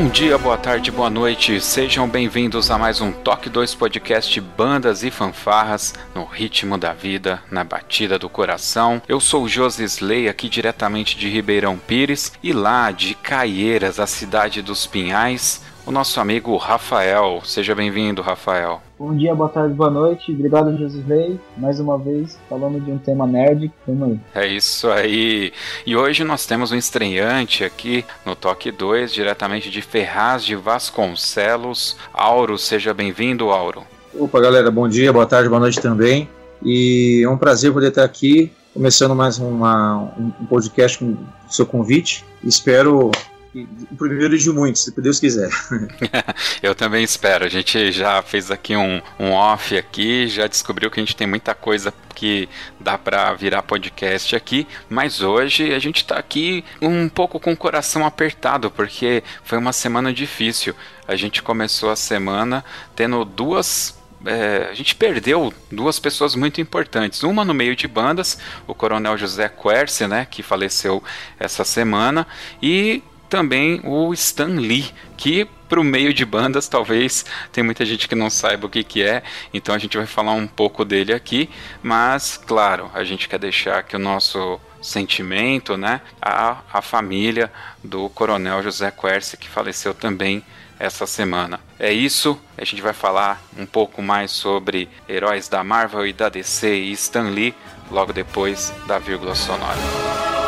Bom dia, boa tarde, boa noite. Sejam bem-vindos a mais um Toque 2 Podcast Bandas e Fanfarras no ritmo da vida, na batida do coração. Eu sou o Josisley, aqui diretamente de Ribeirão Pires e lá de Caieiras, a cidade dos Pinhais, o nosso amigo Rafael. Seja bem-vindo, Rafael. Bom dia, boa tarde, boa noite. Obrigado, Josilei. Mais uma vez, falando de um tema nerd. Tamo aí. É isso aí. E hoje nós temos um estreante aqui no Toque 2, diretamente de Ferraz de Vasconcelos. Auro, seja bem-vindo, Auro. Opa, galera, bom dia, boa tarde, boa noite também. E é um prazer poder estar aqui, começando mais uma, um podcast com o seu convite. Espero o primeiro de muitos, se Deus quiser. Eu também espero. A gente já fez aqui um, um off aqui, já descobriu que a gente tem muita coisa que dá para virar podcast aqui, mas hoje a gente está aqui um pouco com o coração apertado, porque foi uma semana difícil. A gente começou a semana tendo duas é, a gente perdeu duas pessoas muito importantes. Uma no meio de bandas, o Coronel José Querce, né, que faleceu essa semana, e também o Stan Lee, que para o meio de bandas talvez tem muita gente que não saiba o que, que é, então a gente vai falar um pouco dele aqui, mas claro, a gente quer deixar que o nosso sentimento, né, a, a família do Coronel José Quercy, que faleceu também essa semana. É isso, a gente vai falar um pouco mais sobre heróis da Marvel e da DC e Stan Lee logo depois da vírgula sonora.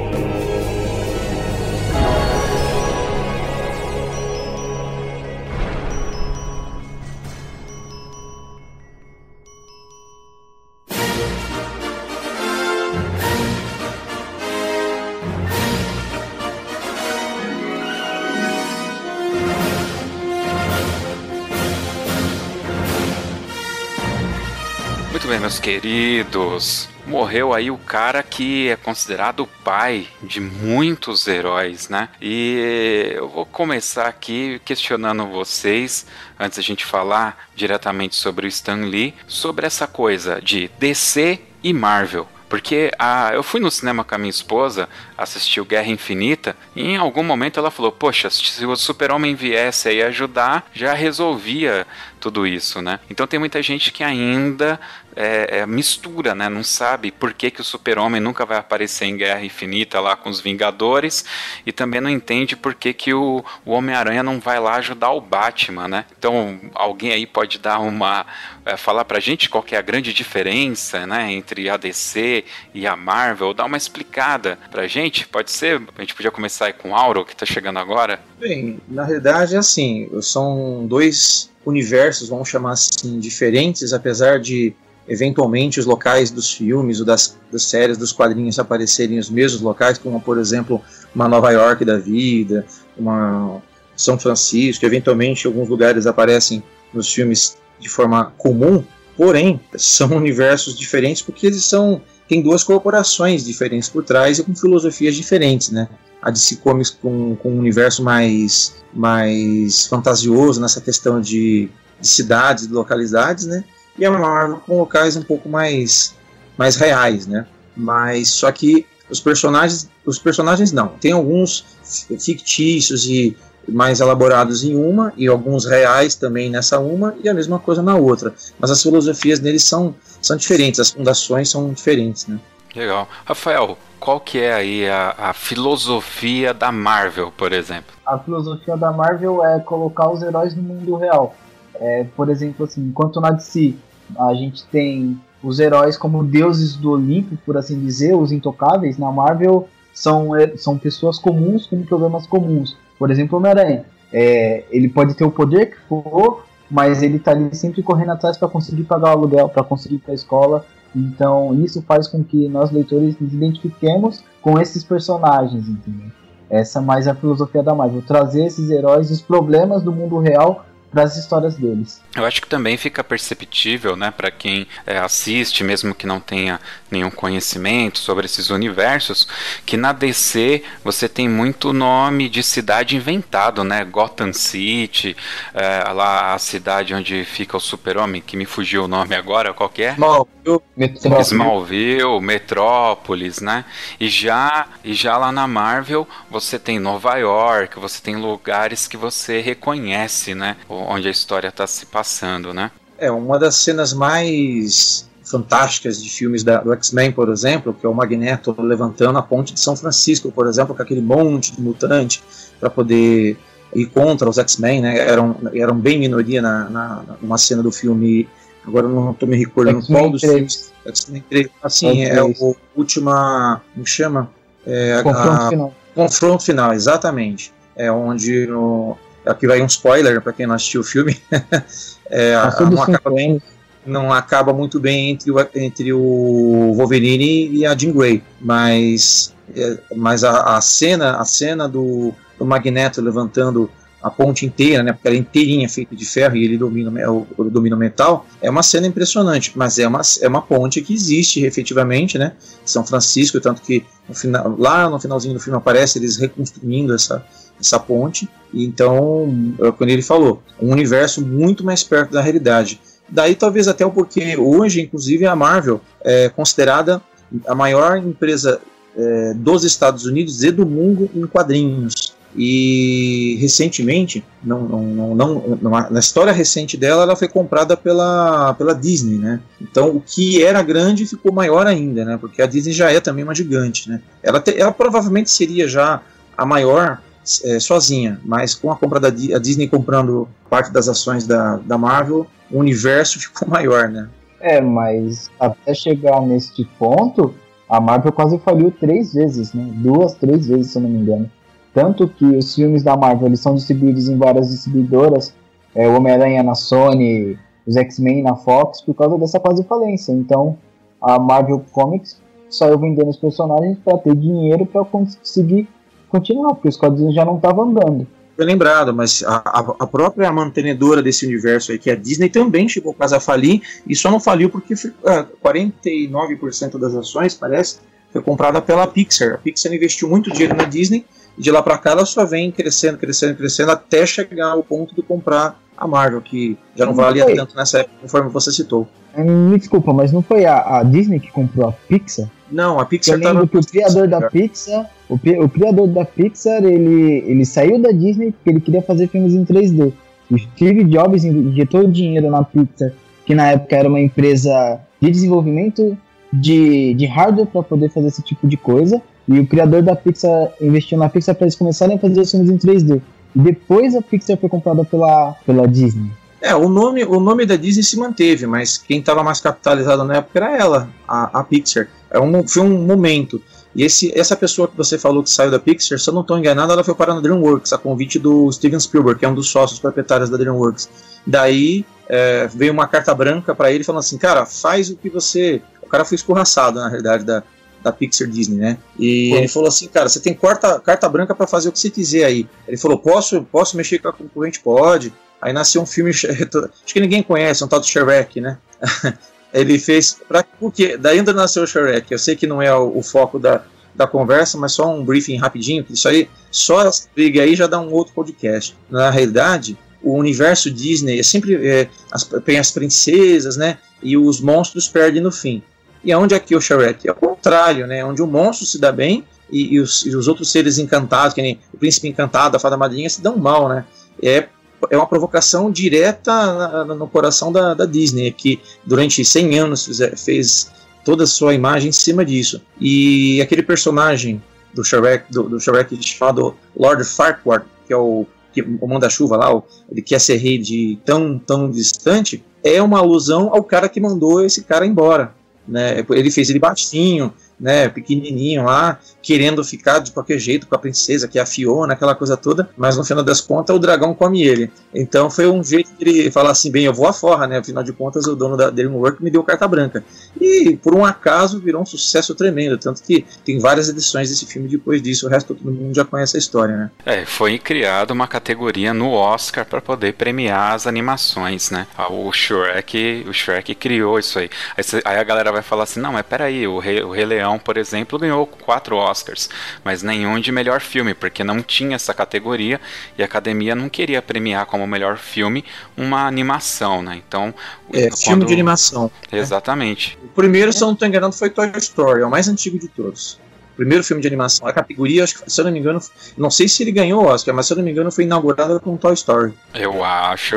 Queridos. Morreu aí o cara que é considerado o pai de muitos heróis, né? E eu vou começar aqui questionando vocês, antes a gente falar diretamente sobre o Stan Lee, sobre essa coisa de DC e Marvel. Porque a, eu fui no cinema com a minha esposa, assistiu Guerra Infinita, e em algum momento ela falou: Poxa, se o Super-Homem viesse aí ajudar, já resolvia tudo isso, né? Então tem muita gente que ainda é, é, mistura, né? Não sabe por que, que o super-homem nunca vai aparecer em Guerra Infinita lá com os Vingadores e também não entende por que, que o, o Homem-Aranha não vai lá ajudar o Batman, né? Então alguém aí pode dar uma... É, falar pra gente qual que é a grande diferença, né? Entre a DC e a Marvel, dar uma explicada pra gente, pode ser? A gente podia começar aí com o Auro, que tá chegando agora. Bem, na realidade é assim, são dois universos, vamos chamar assim, diferentes, apesar de eventualmente os locais dos filmes ou das, das séries, dos quadrinhos aparecerem os mesmos locais, como por exemplo uma Nova York da vida, uma São Francisco, eventualmente alguns lugares aparecem nos filmes de forma comum, porém são universos diferentes porque eles são tem duas corporações diferentes por trás e com filosofias diferentes, né? A DC Comics com, com um universo mais, mais fantasioso nessa questão de, de cidades, de localidades, né? E a Marvel com locais um pouco mais, mais reais, né? Mas só que os personagens, os personagens não. Tem alguns fictícios e mais elaborados em uma e alguns reais também nessa uma e a mesma coisa na outra. Mas as filosofias deles são, são diferentes, as fundações são diferentes, né? Legal. Rafael, qual que é aí a, a, filosofia da Marvel, por exemplo? A filosofia da Marvel é colocar os heróis no mundo real. É, por exemplo, assim, enquanto na DC a gente tem os heróis como deuses do Olimpo, por assim dizer, os intocáveis, na Marvel são, é, são pessoas comuns com problemas comuns. Por exemplo, Homem-Aranha. É, ele pode ter o poder que for, mas ele tá ali sempre correndo atrás para conseguir pagar o aluguel, para conseguir ir para a escola. Então, isso faz com que nós leitores nos identifiquemos com esses personagens, entendeu? Essa é mais a filosofia da Marvel, trazer esses heróis, os problemas do mundo real para as histórias deles. Eu acho que também fica perceptível, né, para quem é, assiste, mesmo que não tenha nenhum conhecimento sobre esses universos, que na DC você tem muito nome de cidade inventado, né? Gotham City, é, lá a cidade onde fica o Super-Homem, que me fugiu o nome agora, qual que é? Smallville, Metrópolis. Smallville, Metrópolis, né? E já, e já lá na Marvel você tem Nova York, você tem lugares que você reconhece, né? Onde a história está se passando, né? É, uma das cenas mais fantásticas de filmes da, do X-Men, por exemplo, que é o Magneto levantando a ponte de São Francisco, por exemplo, com aquele monte de mutante para poder ir contra os X-Men, né? Eram, eram bem minoria na, na, numa cena do filme. Agora não estou me recordando qual dos filmes. X-Men 3. Assim, é, é o última. Como chama? É, confronto a, final. Confronto final, exatamente. É onde no, Aqui vai um spoiler para quem não assistiu o filme. é, não, acaba, não, acaba, muito bem entre o, entre o Wolverine e a Jean Grey, mas, é, mas a, a, cena a cena do, do Magneto levantando a ponte inteira, né, porque ela é inteirinha feita de ferro e ele domina o, domina o metal, é uma cena impressionante, mas é uma, é uma ponte que existe efetivamente, né, São Francisco, tanto que no final, lá no finalzinho do filme aparece eles reconstruindo essa, essa ponte. Então, é quando ele falou, um universo muito mais perto da realidade. Daí talvez até o porquê hoje, inclusive, a Marvel é considerada a maior empresa é, dos Estados Unidos e do mundo em quadrinhos. E recentemente, não, não, não, não, na história recente dela, ela foi comprada pela, pela Disney, né? Então o que era grande ficou maior ainda, né? Porque a Disney já é também uma gigante, né? Ela, te, ela provavelmente seria já a maior é, sozinha, mas com a compra da a Disney comprando parte das ações da, da Marvel, o universo ficou maior, né? É, mas até chegar neste ponto, a Marvel quase faliu três vezes, né? Duas, três vezes, se eu não me engano. Tanto que os filmes da Marvel eles são distribuídos em várias distribuidoras, é, o Homem-Aranha na Sony, os X-Men na Fox, por causa dessa quase falência. Então, a Marvel Comics saiu vendendo os personagens para ter dinheiro para conseguir continuar, porque os quadrinhos já não estavam andando. Foi lembrado, mas a, a, própria mantenedora desse universo aí, que é a Disney, também chegou quase a falir, e só não faliu porque uh, 49% das ações, parece, foi comprada pela Pixar. A Pixar investiu muito dinheiro na Disney, e de lá para cá ela só vem crescendo, crescendo, crescendo, até chegar ao ponto de comprar a Marvel, que já não, não valia foi. tanto nessa época, conforme você citou. Me desculpa, mas não foi a, a Disney que comprou a Pixar? Não, a Pixar Eu lembro que o criador da Pixar, o, o, criador da Pixar, ele, ele saiu da Disney porque ele queria fazer filmes em 3D. O Steve Jobs injetou dinheiro na Pixar, que na época era uma empresa de desenvolvimento de, de hardware para poder fazer esse tipo de coisa. E o criador da Pixar investiu na Pixar para eles começarem a fazer os filmes em 3D. E depois a Pixar foi comprada pela, pela Disney. É, o nome, o nome da Disney se manteve, mas quem estava mais capitalizado na época era ela, a, a Pixar. É um, foi um momento. E esse, essa pessoa que você falou que saiu da Pixar, se eu não estou enganado, ela foi parar na DreamWorks, a convite do Steven Spielberg, que é um dos sócios proprietários da DreamWorks. Daí é, veio uma carta branca para ele falando assim, cara, faz o que você. O cara foi escorraçado, na realidade, da, da Pixar Disney, né? E Pô. ele falou assim, cara, você tem carta, carta branca para fazer o que você quiser aí. Ele falou, posso, posso mexer com a concorrente? Pode. Aí nasceu um filme, acho que ninguém conhece, um tal de Shrek, né? ele fez, pra, porque daí ainda nasceu o Shrek. Eu sei que não é o, o foco da, da conversa, mas só um briefing rapidinho, isso aí, só essa briga aí já dá um outro podcast. Na realidade, o universo Disney é sempre é, as, tem as princesas, né? E os monstros perdem no fim. E aonde é que o Shrek? É o contrário, né? Onde o monstro se dá bem e, e, os, e os, outros seres encantados, que nem o príncipe encantado, a fada madrinha, se dão mal, né? É, é uma provocação direta no coração da, da, Disney, que durante 100 anos fez, toda a sua imagem em cima disso. E aquele personagem do Shrek, do, do Shrek chamado Lord Farquaad, que é o que o manda-chuva lá, ele quer ser rei de tão, tão distante, é uma alusão ao cara que mandou esse cara embora. Né? Ele fez ele baixinho, né, pequenininho lá, querendo ficar de qualquer jeito com a princesa, que é a Fiona, aquela coisa toda, mas no final das contas o dragão come ele. Então foi um jeito de ele falar assim, bem, eu vou afora, né, afinal de contas o dono da Dreamworks me deu carta branca. E por um acaso virou um sucesso tremendo, tanto que tem várias edições desse filme depois disso, o resto todo mundo já conhece a história, né. É, foi criado uma categoria no Oscar para poder premiar as animações, né. Ah, o Shrek, o Shrek criou isso aí. Aí, a galera vai falar assim, não, mas peraí, o Rei, o Rei Leão por exemplo, ganhou quatro Oscars, mas nenhum de melhor filme, porque não tinha essa categoria e a academia não queria premiar como melhor filme uma animação, né? Então. É, quando... filme de animação. Exatamente. Né? O primeiro, se eu não estou enganado, foi Toy Story, é o mais antigo de todos primeiro filme de animação. A categoria, acho que, se eu não me engano, não sei se ele ganhou o Oscar, mas se eu não me engano, foi inaugurada com Toy Story. Eu acho,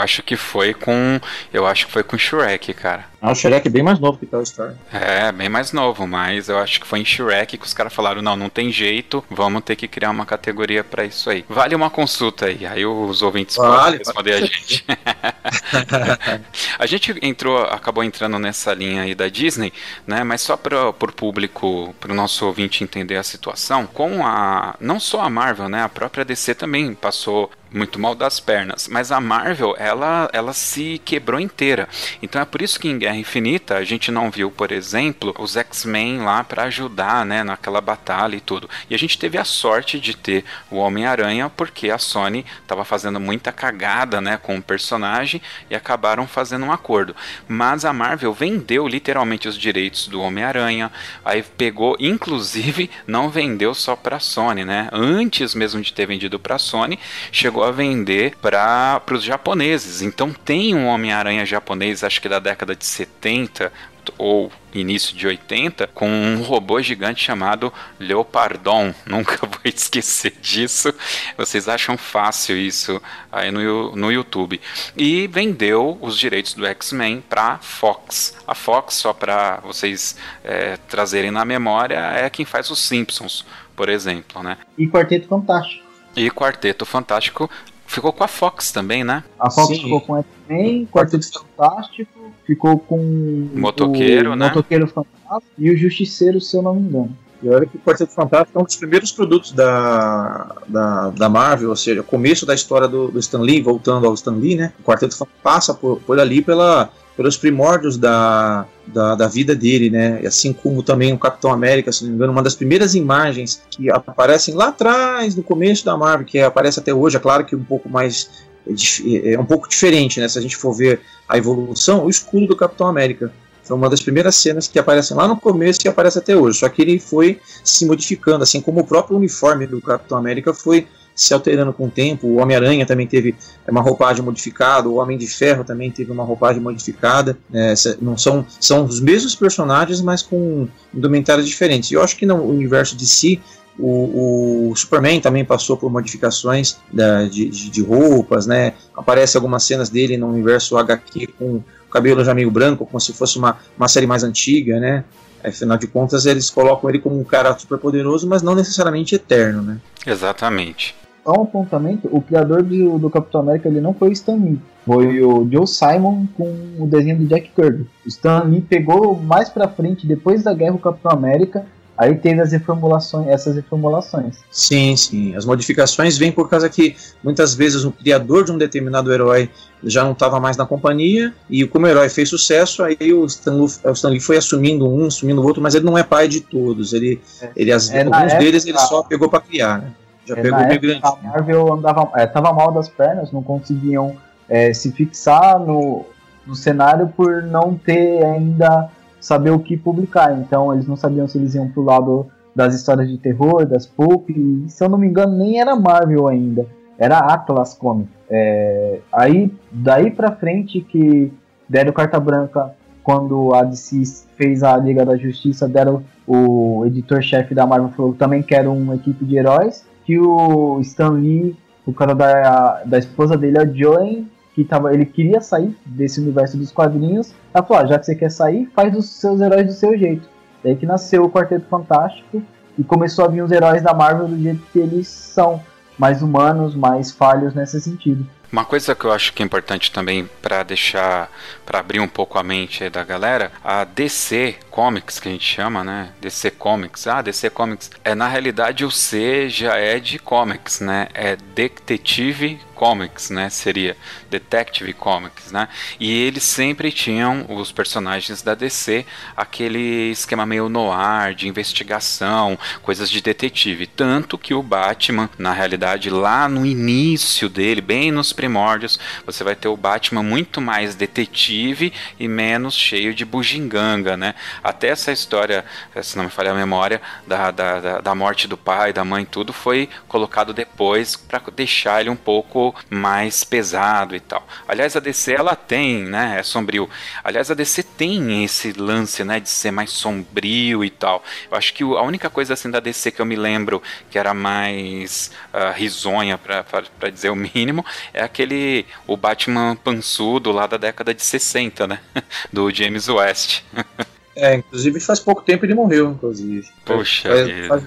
acho que foi com, eu acho que foi com Shrek, cara. Ah, o Shrek é bem mais novo que Toy Story. É, bem mais novo, mas eu acho que foi em Shrek que os caras falaram: não, não tem jeito, vamos ter que criar uma categoria para isso aí. Vale uma consulta aí, aí os ouvintes vale, podem responder vale. a gente. a gente entrou, acabou entrando nessa linha aí da Disney, né? Mas só para o público, para o nosso ouvinte entender a situação, com a não só a Marvel, né? A própria DC também passou muito mal das pernas. Mas a Marvel, ela, ela se quebrou inteira. Então é por isso que em Guerra Infinita a gente não viu, por exemplo, os X-Men lá para ajudar, né, naquela batalha e tudo. E a gente teve a sorte de ter o Homem-Aranha porque a Sony estava fazendo muita cagada, né, com o personagem e acabaram fazendo um acordo. Mas a Marvel vendeu literalmente os direitos do Homem-Aranha, aí pegou, inclusive, não vendeu só para Sony, né? Antes mesmo de ter vendido para Sony, chegou chegou a vender para os japoneses. Então tem um Homem-Aranha japonês, acho que da década de 70 ou início de 80, com um robô gigante chamado Leopardon. Nunca vou esquecer disso. Vocês acham fácil isso aí no, no YouTube. E vendeu os direitos do X-Men para Fox. A Fox, só para vocês é, trazerem na memória, é quem faz os Simpsons, por exemplo, né? E Quarteto Fantástico. E Quarteto Fantástico ficou com a Fox também, né? A Fox Sim. ficou com o X-Men, Quarteto Fantástico, ficou com Motoqueiro, o né? Motoqueiro Fantástico e o Justiceiro, se eu não me engano. E olha que o Quarteto Fantástico é um dos primeiros produtos da, da, da Marvel, ou seja, o começo da história do, do Stan Lee, voltando ao Stan Lee, né? O Quarteto Fantástico passa por, por ali pela, pelos primórdios da, da, da, vida dele, né? Assim como também o Capitão América, se não me engano, uma das primeiras imagens que aparecem lá atrás, no começo da Marvel, que aparece até hoje, é claro que um pouco mais é, é um pouco diferente, né? Se a gente for ver a evolução, o escudo do Capitão América. Foi uma das primeiras cenas que aparecem lá no começo e aparece até hoje. Só que ele foi se modificando, assim como o próprio uniforme do Capitão América foi se alterando com o tempo. O Homem-Aranha também teve uma roupagem modificada, o Homem de Ferro também teve uma roupagem modificada. É, não são, são os mesmos personagens, mas com indumentárias diferentes. Eu acho que no universo de si, o, o, Superman também passou por modificações da, de, de, roupas, né? Aparece algumas cenas dele no universo HQ com cabelo já meio branco, como se fosse uma, uma série mais antiga, né? Afinal de contas, eles colocam ele como um cara super poderoso, mas não necessariamente eterno, né? Exatamente só um apontamento, o criador do, do Capitão América ele não foi o Stan Lee, foi o Joe Simon com o desenho do Jack Kirby. O Stan Lee pegou mais pra frente, depois da guerra, o Capitão América Aí teve as reformulações, essas reformulações. Sim, sim. As modificações vêm por causa que muitas vezes o criador de um determinado herói já não estava mais na companhia e como o herói fez sucesso, aí o Stan, Lee, o Stan foi assumindo um, assumindo o outro, mas ele não é pai de todos. Ele, é. ele as, é, alguns época, deles ele só pegou para criar, né? Já é, pegou meio grande. A Marvel andava, é, tava mal das pernas, não conseguiam é, se fixar no, no cenário por não ter ainda saber o que publicar. Então eles não sabiam se eles iam pro lado das histórias de terror, das pulp, e se eu não me engano nem era Marvel ainda, era Atlas Comics. É, aí daí para frente que deram carta branca quando a DC fez a Liga da Justiça, deram o editor-chefe da Marvel falou também quero uma equipe de heróis, que o Stan Lee, o cara da, da esposa dele, a Joan, que tava, ele queria sair desse universo dos quadrinhos. Ela falou: ah, já que você quer sair, faz os seus heróis do seu jeito. Daí que nasceu o Quarteto Fantástico e começou a vir os heróis da Marvel do jeito que eles são, mais humanos, mais falhos nesse sentido. Uma coisa que eu acho que é importante também para deixar, para abrir um pouco a mente da galera, a DC Comics que a gente chama, né? DC Comics. Ah, DC Comics. É na realidade o C já é de comics, né? É Detective Comics, né? Seria Detective Comics, né? E eles sempre tinham os personagens da DC aquele esquema meio noir de investigação, coisas de detetive, tanto que o Batman, na realidade, lá no início dele, bem nos primórdios, você vai ter o Batman muito mais detetive e menos cheio de bugiganga, né? Até essa história, se não me falha a memória, da, da, da morte do pai, da mãe, tudo foi colocado depois para deixar ele um pouco mais pesado e tal. Aliás, a DC ela tem, né? É sombrio. Aliás, a DC tem esse lance, né, de ser mais sombrio e tal. Eu acho que a única coisa assim da DC que eu me lembro que era mais uh, risonha, para dizer o mínimo, é aquele o Batman pançudo lá da década de 60, né? Do James West. é, inclusive faz pouco tempo ele morreu, inclusive. Poxa faz, faz,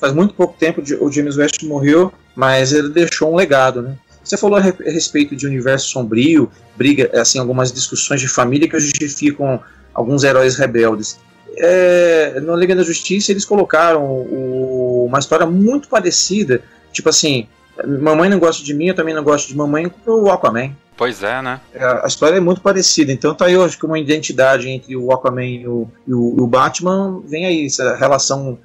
faz, muito pouco tempo o James West morreu, mas ele deixou um legado, né? Você falou a respeito de universo sombrio, briga, assim, algumas discussões de família que justificam alguns heróis rebeldes. É, no Liga da Justiça eles colocaram o, uma história muito parecida, tipo assim, mamãe não gosta de mim, eu também não gosto de mamãe, pro Aquaman. Pois é, né? É, a história é muito parecida, então tá aí hoje que uma identidade entre o Aquaman e o, e o, o Batman, vem aí essa relação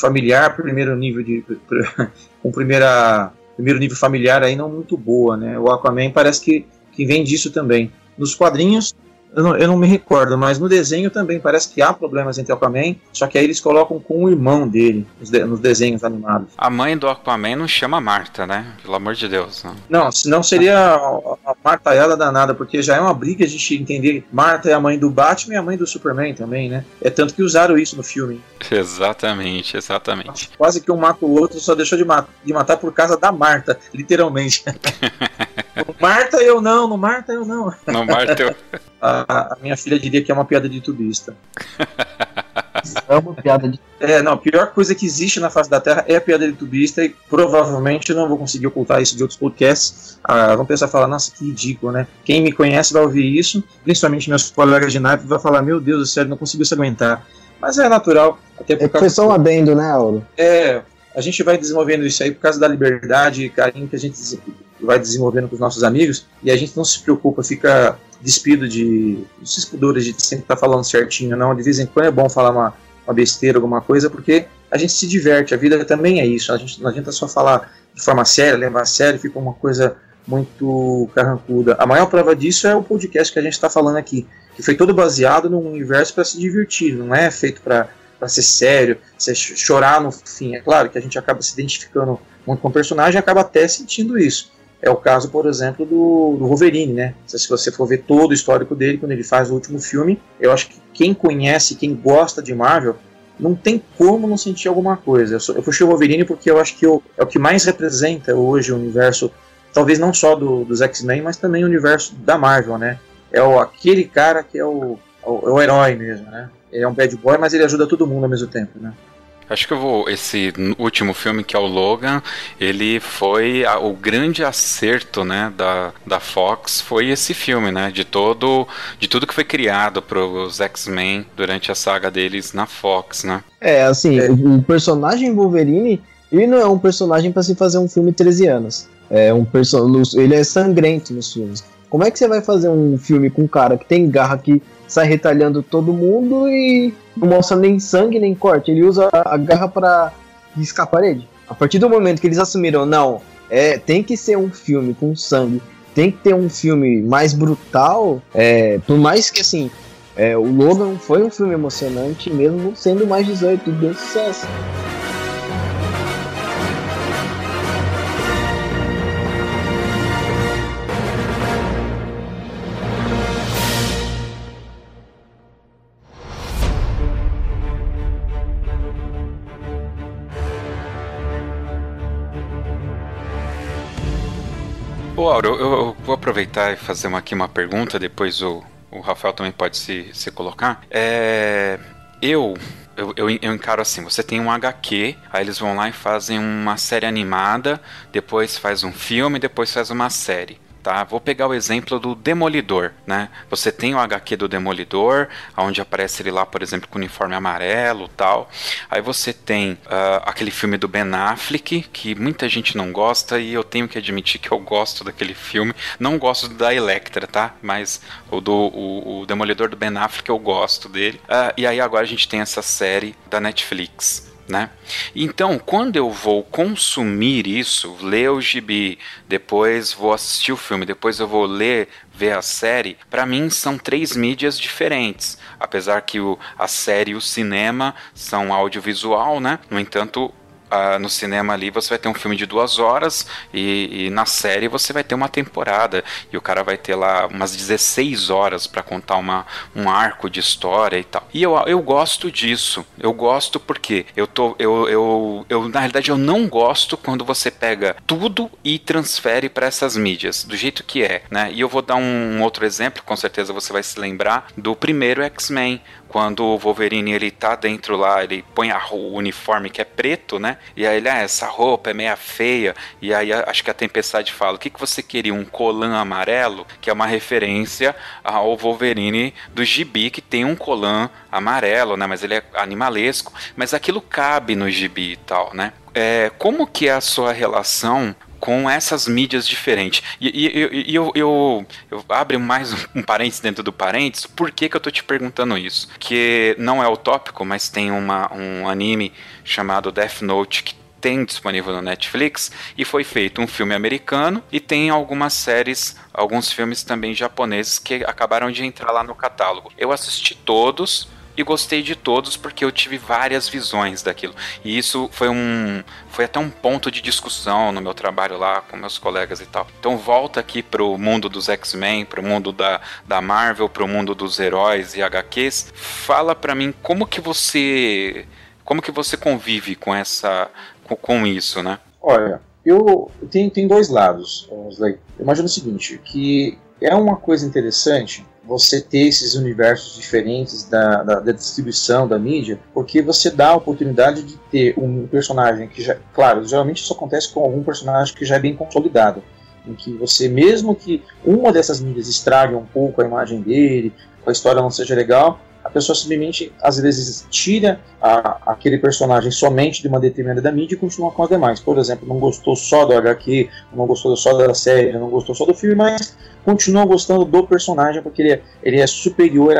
familiar, primeiro nível de. com primeira primeiro nível familiar aí não muito boa, né? O Aquaman parece que, que vem disso também. Nos quadrinhos, eu não, eu não, me recordo, mas no desenho também parece que há problemas entre Aquaman, só que aí eles colocam com o irmão dele nos, de, nos desenhos animados. A mãe do Aquaman não chama Marta, né? Pelo amor de Deus. Não, não senão seria a, a martalhada danada, porque já é uma briga a gente entender Marta é a mãe do Batman e a mãe do Superman também, né? É tanto que usaram isso no filme. Exatamente, exatamente. Quase que um mata o outro, só deixou de, mat de matar por causa da Marta, literalmente. Marta eu não, no Marta eu não. No Marta eu. a, a, minha filha diria que é uma piada de tubista. Amo piada de. É, não, a pior coisa que existe na face da Terra é a piada de tubista e provavelmente não vou conseguir ocultar isso de outros podcasts. Ah, vão pensar falar, nossa, que ridículo, né? Quem me conhece vai ouvir isso, principalmente meus colegas de naipe, vai falar, meu Deus do céu, não conseguiu se aguentar. Mas é natural, até por é causa. Foi só um adendo, né, Auro? É, a gente vai desenvolvendo isso aí por causa da liberdade e carinho que a gente vai desenvolvendo com os nossos amigos e a gente não se preocupa, fica despido de esses pudores de sempre estar tá falando certinho, não. De vez em quando é bom falar uma, uma besteira, alguma coisa, porque a gente se diverte, a vida também é isso. A gente não adianta só falar de forma séria, levar a sério, fica uma coisa muito carrancuda. A maior prova disso é o podcast que a gente está falando aqui, que foi todo baseado num universo para se divertir, não é feito para ser sério, chorar no fim. É claro que a gente acaba se identificando muito com o personagem e acaba até sentindo isso. É o caso, por exemplo, do, do Wolverine, né? Se você for ver todo o histórico dele, quando ele faz o último filme, eu acho que quem conhece, quem gosta de Marvel, não tem como não sentir alguma coisa. Eu, sou, eu puxei o Wolverine porque eu acho que eu, é o que mais representa hoje o universo, talvez não só do, dos X-Men, mas também o universo da Marvel, né? É o, aquele cara que é o, o, é o herói mesmo, né? Ele é um bad boy, mas ele ajuda todo mundo ao mesmo tempo, né? Acho que eu vou. Esse último filme que é o Logan, ele foi a, o grande acerto, né, da, da Fox foi esse filme, né, de todo, de tudo que foi criado para os X-Men durante a saga deles na Fox, né? É, assim, é. o personagem Wolverine, ele não é um personagem para se fazer um filme 13 anos. É um personagem, ele é sangrento nos filmes. Como é que você vai fazer um filme com um cara que tem garra que sai retalhando todo mundo e não mostra nem sangue nem corte? Ele usa a garra para riscar a parede. A partir do momento que eles assumiram, não, é, tem que ser um filme com sangue, tem que ter um filme mais brutal, é, por mais que assim, é, o Logan foi um filme emocionante, mesmo sendo mais 18, deu sucesso. Ô, Auro, eu, eu, vou aproveitar e fazer uma, aqui uma pergunta, depois o, o Rafael também pode se, se colocar. É, eu, eu, eu, eu, encaro assim: você tem um HQ, aí eles vão lá e fazem uma série animada, depois faz um filme, depois faz uma série tá? Vou pegar o exemplo do Demolidor, né? Você tem o HQ do Demolidor, onde aparece ele lá, por exemplo, com o uniforme amarelo tal. Aí você tem uh, aquele filme do Ben Affleck, que muita gente não gosta, e eu tenho que admitir que eu gosto daquele filme. Não gosto da Electra, tá? Mas o do o, o Demolidor do Ben Affleck eu gosto dele. Uh, e aí agora a gente tem essa série da Netflix né? Então, quando eu vou consumir isso, ler o gibi, depois vou assistir o filme, depois eu vou ler, ver a série, para mim são três mídias diferentes. Apesar que o, a série e o cinema são audiovisual, né? No entanto, uh, no cinema ali você vai ter um filme de duas horas e, e, na série você vai ter uma temporada e o cara vai ter lá umas 16 horas para contar uma, um arco de história e tal. E eu, eu gosto disso. Eu gosto porque eu tô eu, eu, eu na realidade eu não gosto quando você pega tudo e transfere para essas mídias do jeito que é, né? E eu vou dar um outro exemplo, com certeza você vai se lembrar do primeiro X-Men, quando o Wolverine ele tá dentro lá, ele põe a, o uniforme que é preto, né? E aí ele, ah, essa roupa é meia feia. E aí acho que a Tempestade fala: o que, que você queria? Um colã amarelo? Que é uma referência ao Wolverine do gibi, que tem um colã amarelo, né? Mas ele é animalesco. Mas aquilo cabe no gibi e tal, né? É, como que é a sua relação com essas mídias diferentes. E, e, e eu, eu, eu, abro mais um parênteses dentro do parênteses, por que, que eu tô te perguntando isso? Que não é o tópico, mas tem uma, um anime chamado Death Note que tem disponível no Netflix e foi feito um filme americano e tem algumas séries, alguns filmes também japoneses que acabaram de entrar lá no catálogo. Eu assisti todos, e gostei de todos porque eu tive várias visões daquilo. E isso foi um foi até um ponto de discussão no meu trabalho lá com meus colegas e tal. Então volta aqui pro mundo dos X-Men, pro mundo da, da Marvel, pro mundo dos heróis e HQs. Fala para mim como que você como que você convive com essa com, com isso, né? Olha, eu tenho, tenho dois lados. Imagina o seguinte, que é uma coisa interessante você ter esses universos diferentes da, da, da, distribuição da mídia, porque você dá a oportunidade de ter um personagem que já, claro, geralmente isso acontece com algum personagem que já é bem consolidado, em que você, mesmo que uma dessas mídias estrague um pouco a imagem dele, a história não seja legal, a pessoa simplesmente, às vezes, tira a, aquele personagem somente de uma determinada mídia e continua com as demais. Por exemplo, não gostou só do HQ, não gostou só da série, não gostou só do filme, mas continua gostando do personagem porque ele é, ele é superior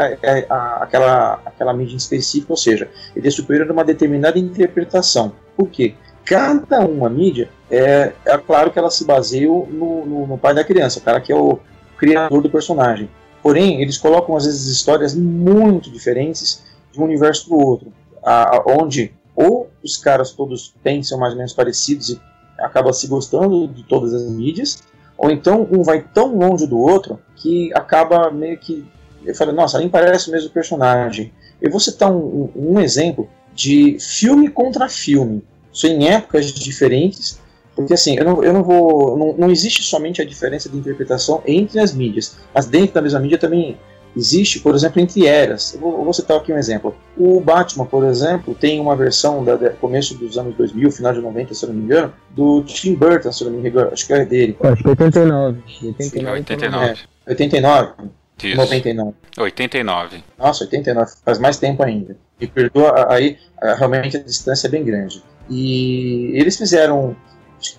àquela aquela mídia específica, ou seja, ele é superior a uma determinada interpretação. Por quê? Cada uma mídia, é, é claro que ela se baseia no, no, no pai da criança, o cara que é o criador do personagem. Porém, eles colocam às vezes histórias muito diferentes de um universo para o outro, a, onde ou os caras todos pensam mais ou menos parecidos e acabam se gostando de todas as mídias, ou então um vai tão longe do outro que acaba meio que. Eu falei, nossa, nem parece o mesmo personagem. Eu vou citar um, um, exemplo de filme contra filme. Isso em épocas diferentes, porque assim, eu não, eu não vou. Não, não existe somente a diferença de interpretação entre as mídias, mas dentro da mesma mídia também existe, por exemplo, entre eras. Eu vou, eu vou, citar aqui um exemplo. O Batman, por exemplo, tem uma versão da, da, começo dos anos 2000, final de 90, se eu não me engano, do Tim Burton, se eu não me engano, acho que é dele. Acho que é 89. 89. 89. É, 89. Isso. 99. 89. Nossa, 89. Faz mais tempo ainda. E perdoa, aí realmente a distância é bem grande. E eles fizeram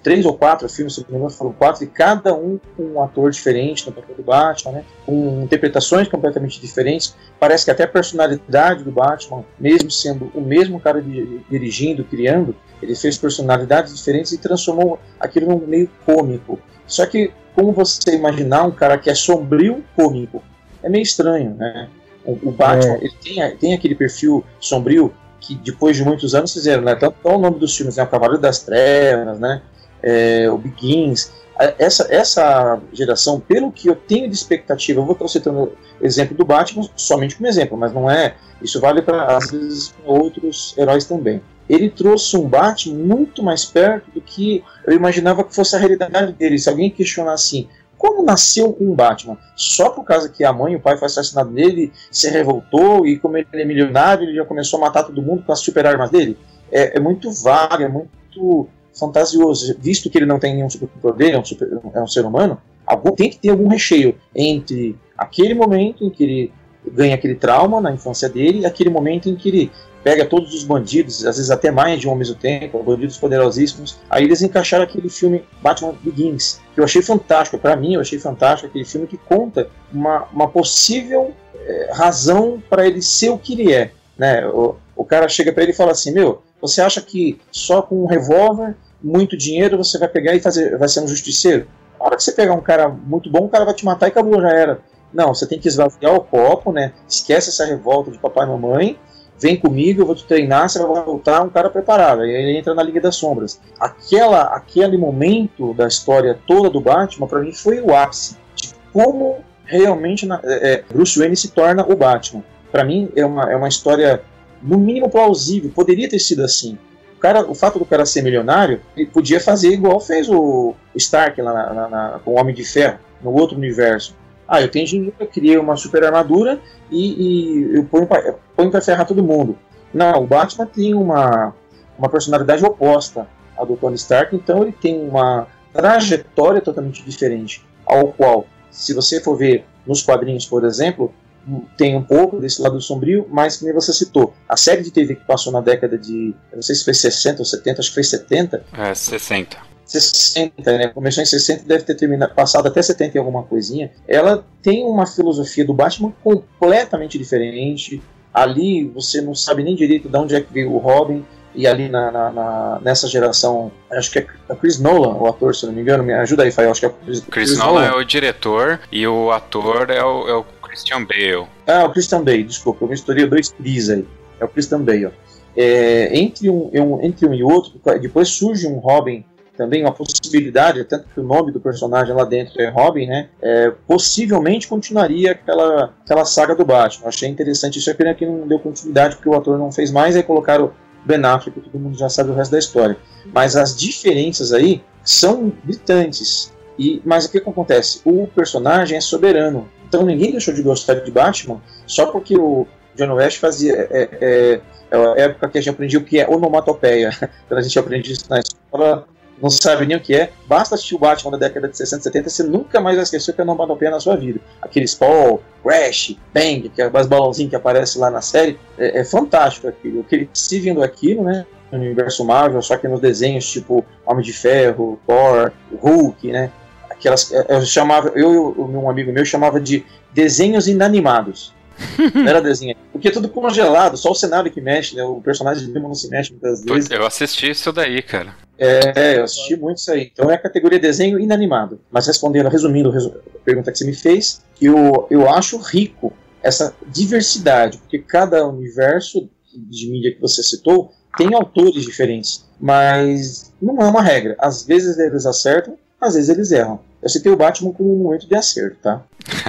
três ou quatro filmes, se não me engano, foram quatro, e cada um com um ator diferente no papel do Batman, né? com interpretações completamente diferentes. Parece que até a personalidade do Batman, mesmo sendo o mesmo cara dirigindo, criando, ele fez personalidades diferentes e transformou aquilo num meio cômico. Só que, como você imaginar um cara que é sombrio cômico? É meio estranho, né? O, o Batman, é. ele tem, tem aquele perfil sombrio que depois de muitos anos fizeram, né? Tanto o nome dos filmes, né? O Cavaleiro das Trevas, né? é, o Begins, essa, essa geração, pelo que eu tenho de expectativa, eu vou estar citando exemplo do Batman somente como exemplo, mas não é. Isso vale para, às vezes, outros heróis também. Ele trouxe um Batman muito mais perto do que eu imaginava que fosse a realidade dele. Se alguém questionar assim, como nasceu um Batman? Só por causa que a mãe e o pai foi assassinado nele, se revoltou e como ele é milionário, ele já começou a matar todo mundo com as super armas dele? É, é muito vago, é muito fantasioso, visto que ele não tem nenhum superpoder, é um, super, é um ser humano, algum, tem que ter algum recheio entre aquele momento em que ele ganha aquele trauma na infância dele e aquele momento em que ele pega todos os bandidos, às vezes até mais de um ao mesmo tempo, bandidos poderosíssimos. Aí eles encaixaram aquele filme Batman Begins, que eu achei fantástico. Para mim, eu achei fantástico aquele filme que conta uma, uma possível é, razão para ele ser o que ele é. Né? O, o cara chega para ele e fala assim: Meu, você acha que só com um revólver, muito dinheiro, você vai pegar e fazer, vai ser um justiceiro? Na hora que você pegar um cara muito bom, o cara vai te matar e acabou, já era. Não, você tem que esvaziar o copo, né? Esquece essa revolta de papai e mamãe, vem comigo, eu vou te treinar, você vai voltar um cara preparado. Aí ele entra na Liga das Sombras. Aquela, aquele momento da história toda do Batman, para mim, foi o ápice de como realmente é, é, Bruce Wayne se torna o Batman. Para mim, é uma, é uma história no mínimo plausível, poderia ter sido assim. O, cara, o fato do cara ser milionário, ele podia fazer igual fez o Stark lá na, na, na, com o Homem de Ferro, no outro universo. Ah, eu tenho dinheiro, criei uma super armadura e, e eu ponho pra, ponho pra ferrar todo mundo. Não, o Batman tem uma, uma personalidade oposta à do Tony Stark, então ele tem uma trajetória totalmente diferente. Ao qual, se você for ver nos quadrinhos, por exemplo, tem um pouco desse lado sombrio, mas como você citou, a série de TV que passou na década de, não sei se foi 60 ou 70, acho que foi 70. É, 60. 60, né? Começou em 60 deve ter terminado, passado até 70 e alguma coisinha. Ela tem uma filosofia do Batman completamente diferente. Ali você não sabe nem direito de onde é que veio o Robin. E ali na, na, na nessa geração, acho que é a Chris Nolan, o ator, se não me engano, me ajuda aí, Fael, acho que é Chris, Chris, Nolan, Nolan é o diretor e o ator é o, é o Christian Bale. Ah, o Christian Bale, desculpa, eu misturei dois Chris aí. É o Christian Bale. É, entre, um, um, entre um e outro, depois surge um Robin também uma possibilidade, tanto que o nome do personagem lá dentro é Robin, né? É, possivelmente continuaria aquela, aquela saga do Batman. Achei interessante isso, é pena que não deu continuidade porque o ator não fez mais, aí colocaram Ben Affleck, todo mundo já sabe o resto da história. Mas as diferenças aí são gritantes. E, mas o que, acontece? O personagem é soberano. Então ninguém deixou de gostar de Batman só porque o John West fazia. É, é, é a época que a gente aprendia o que é onomatopeia. Quando a gente aprende isso na escola, não sabe nem o que é. Basta assistir o Batman da década de 60 70, você nunca mais vai esquecer o que é onomatopeia na sua vida. Aqueles Paul, Crash, Bang, que é mais balãozinho que aparece lá na série, é, é fantástico aquilo. O que ele se vindo aquilo, né? No universo Marvel, só que nos desenhos tipo Homem de Ferro, Thor, Hulk, né? aquelas eu chamava eu e um amigo meu chamava de desenhos inanimados não era desenho. Porque é tudo congelado só o cenário que mexe né? O personagem de não se mexe muitas vezes. eu assisti isso daí cara. É, eu assisti muito isso aí. Então é a categoria desenho inanimado. Mas respondendo resumindo a pergunta que você me fez eu eu acho rico essa diversidade porque cada universo de mídia que você citou tem autores diferentes mas não é uma regra. Às vezes eles acertam às vezes eles erram eu citei o Batman como um momento de acerto, tá?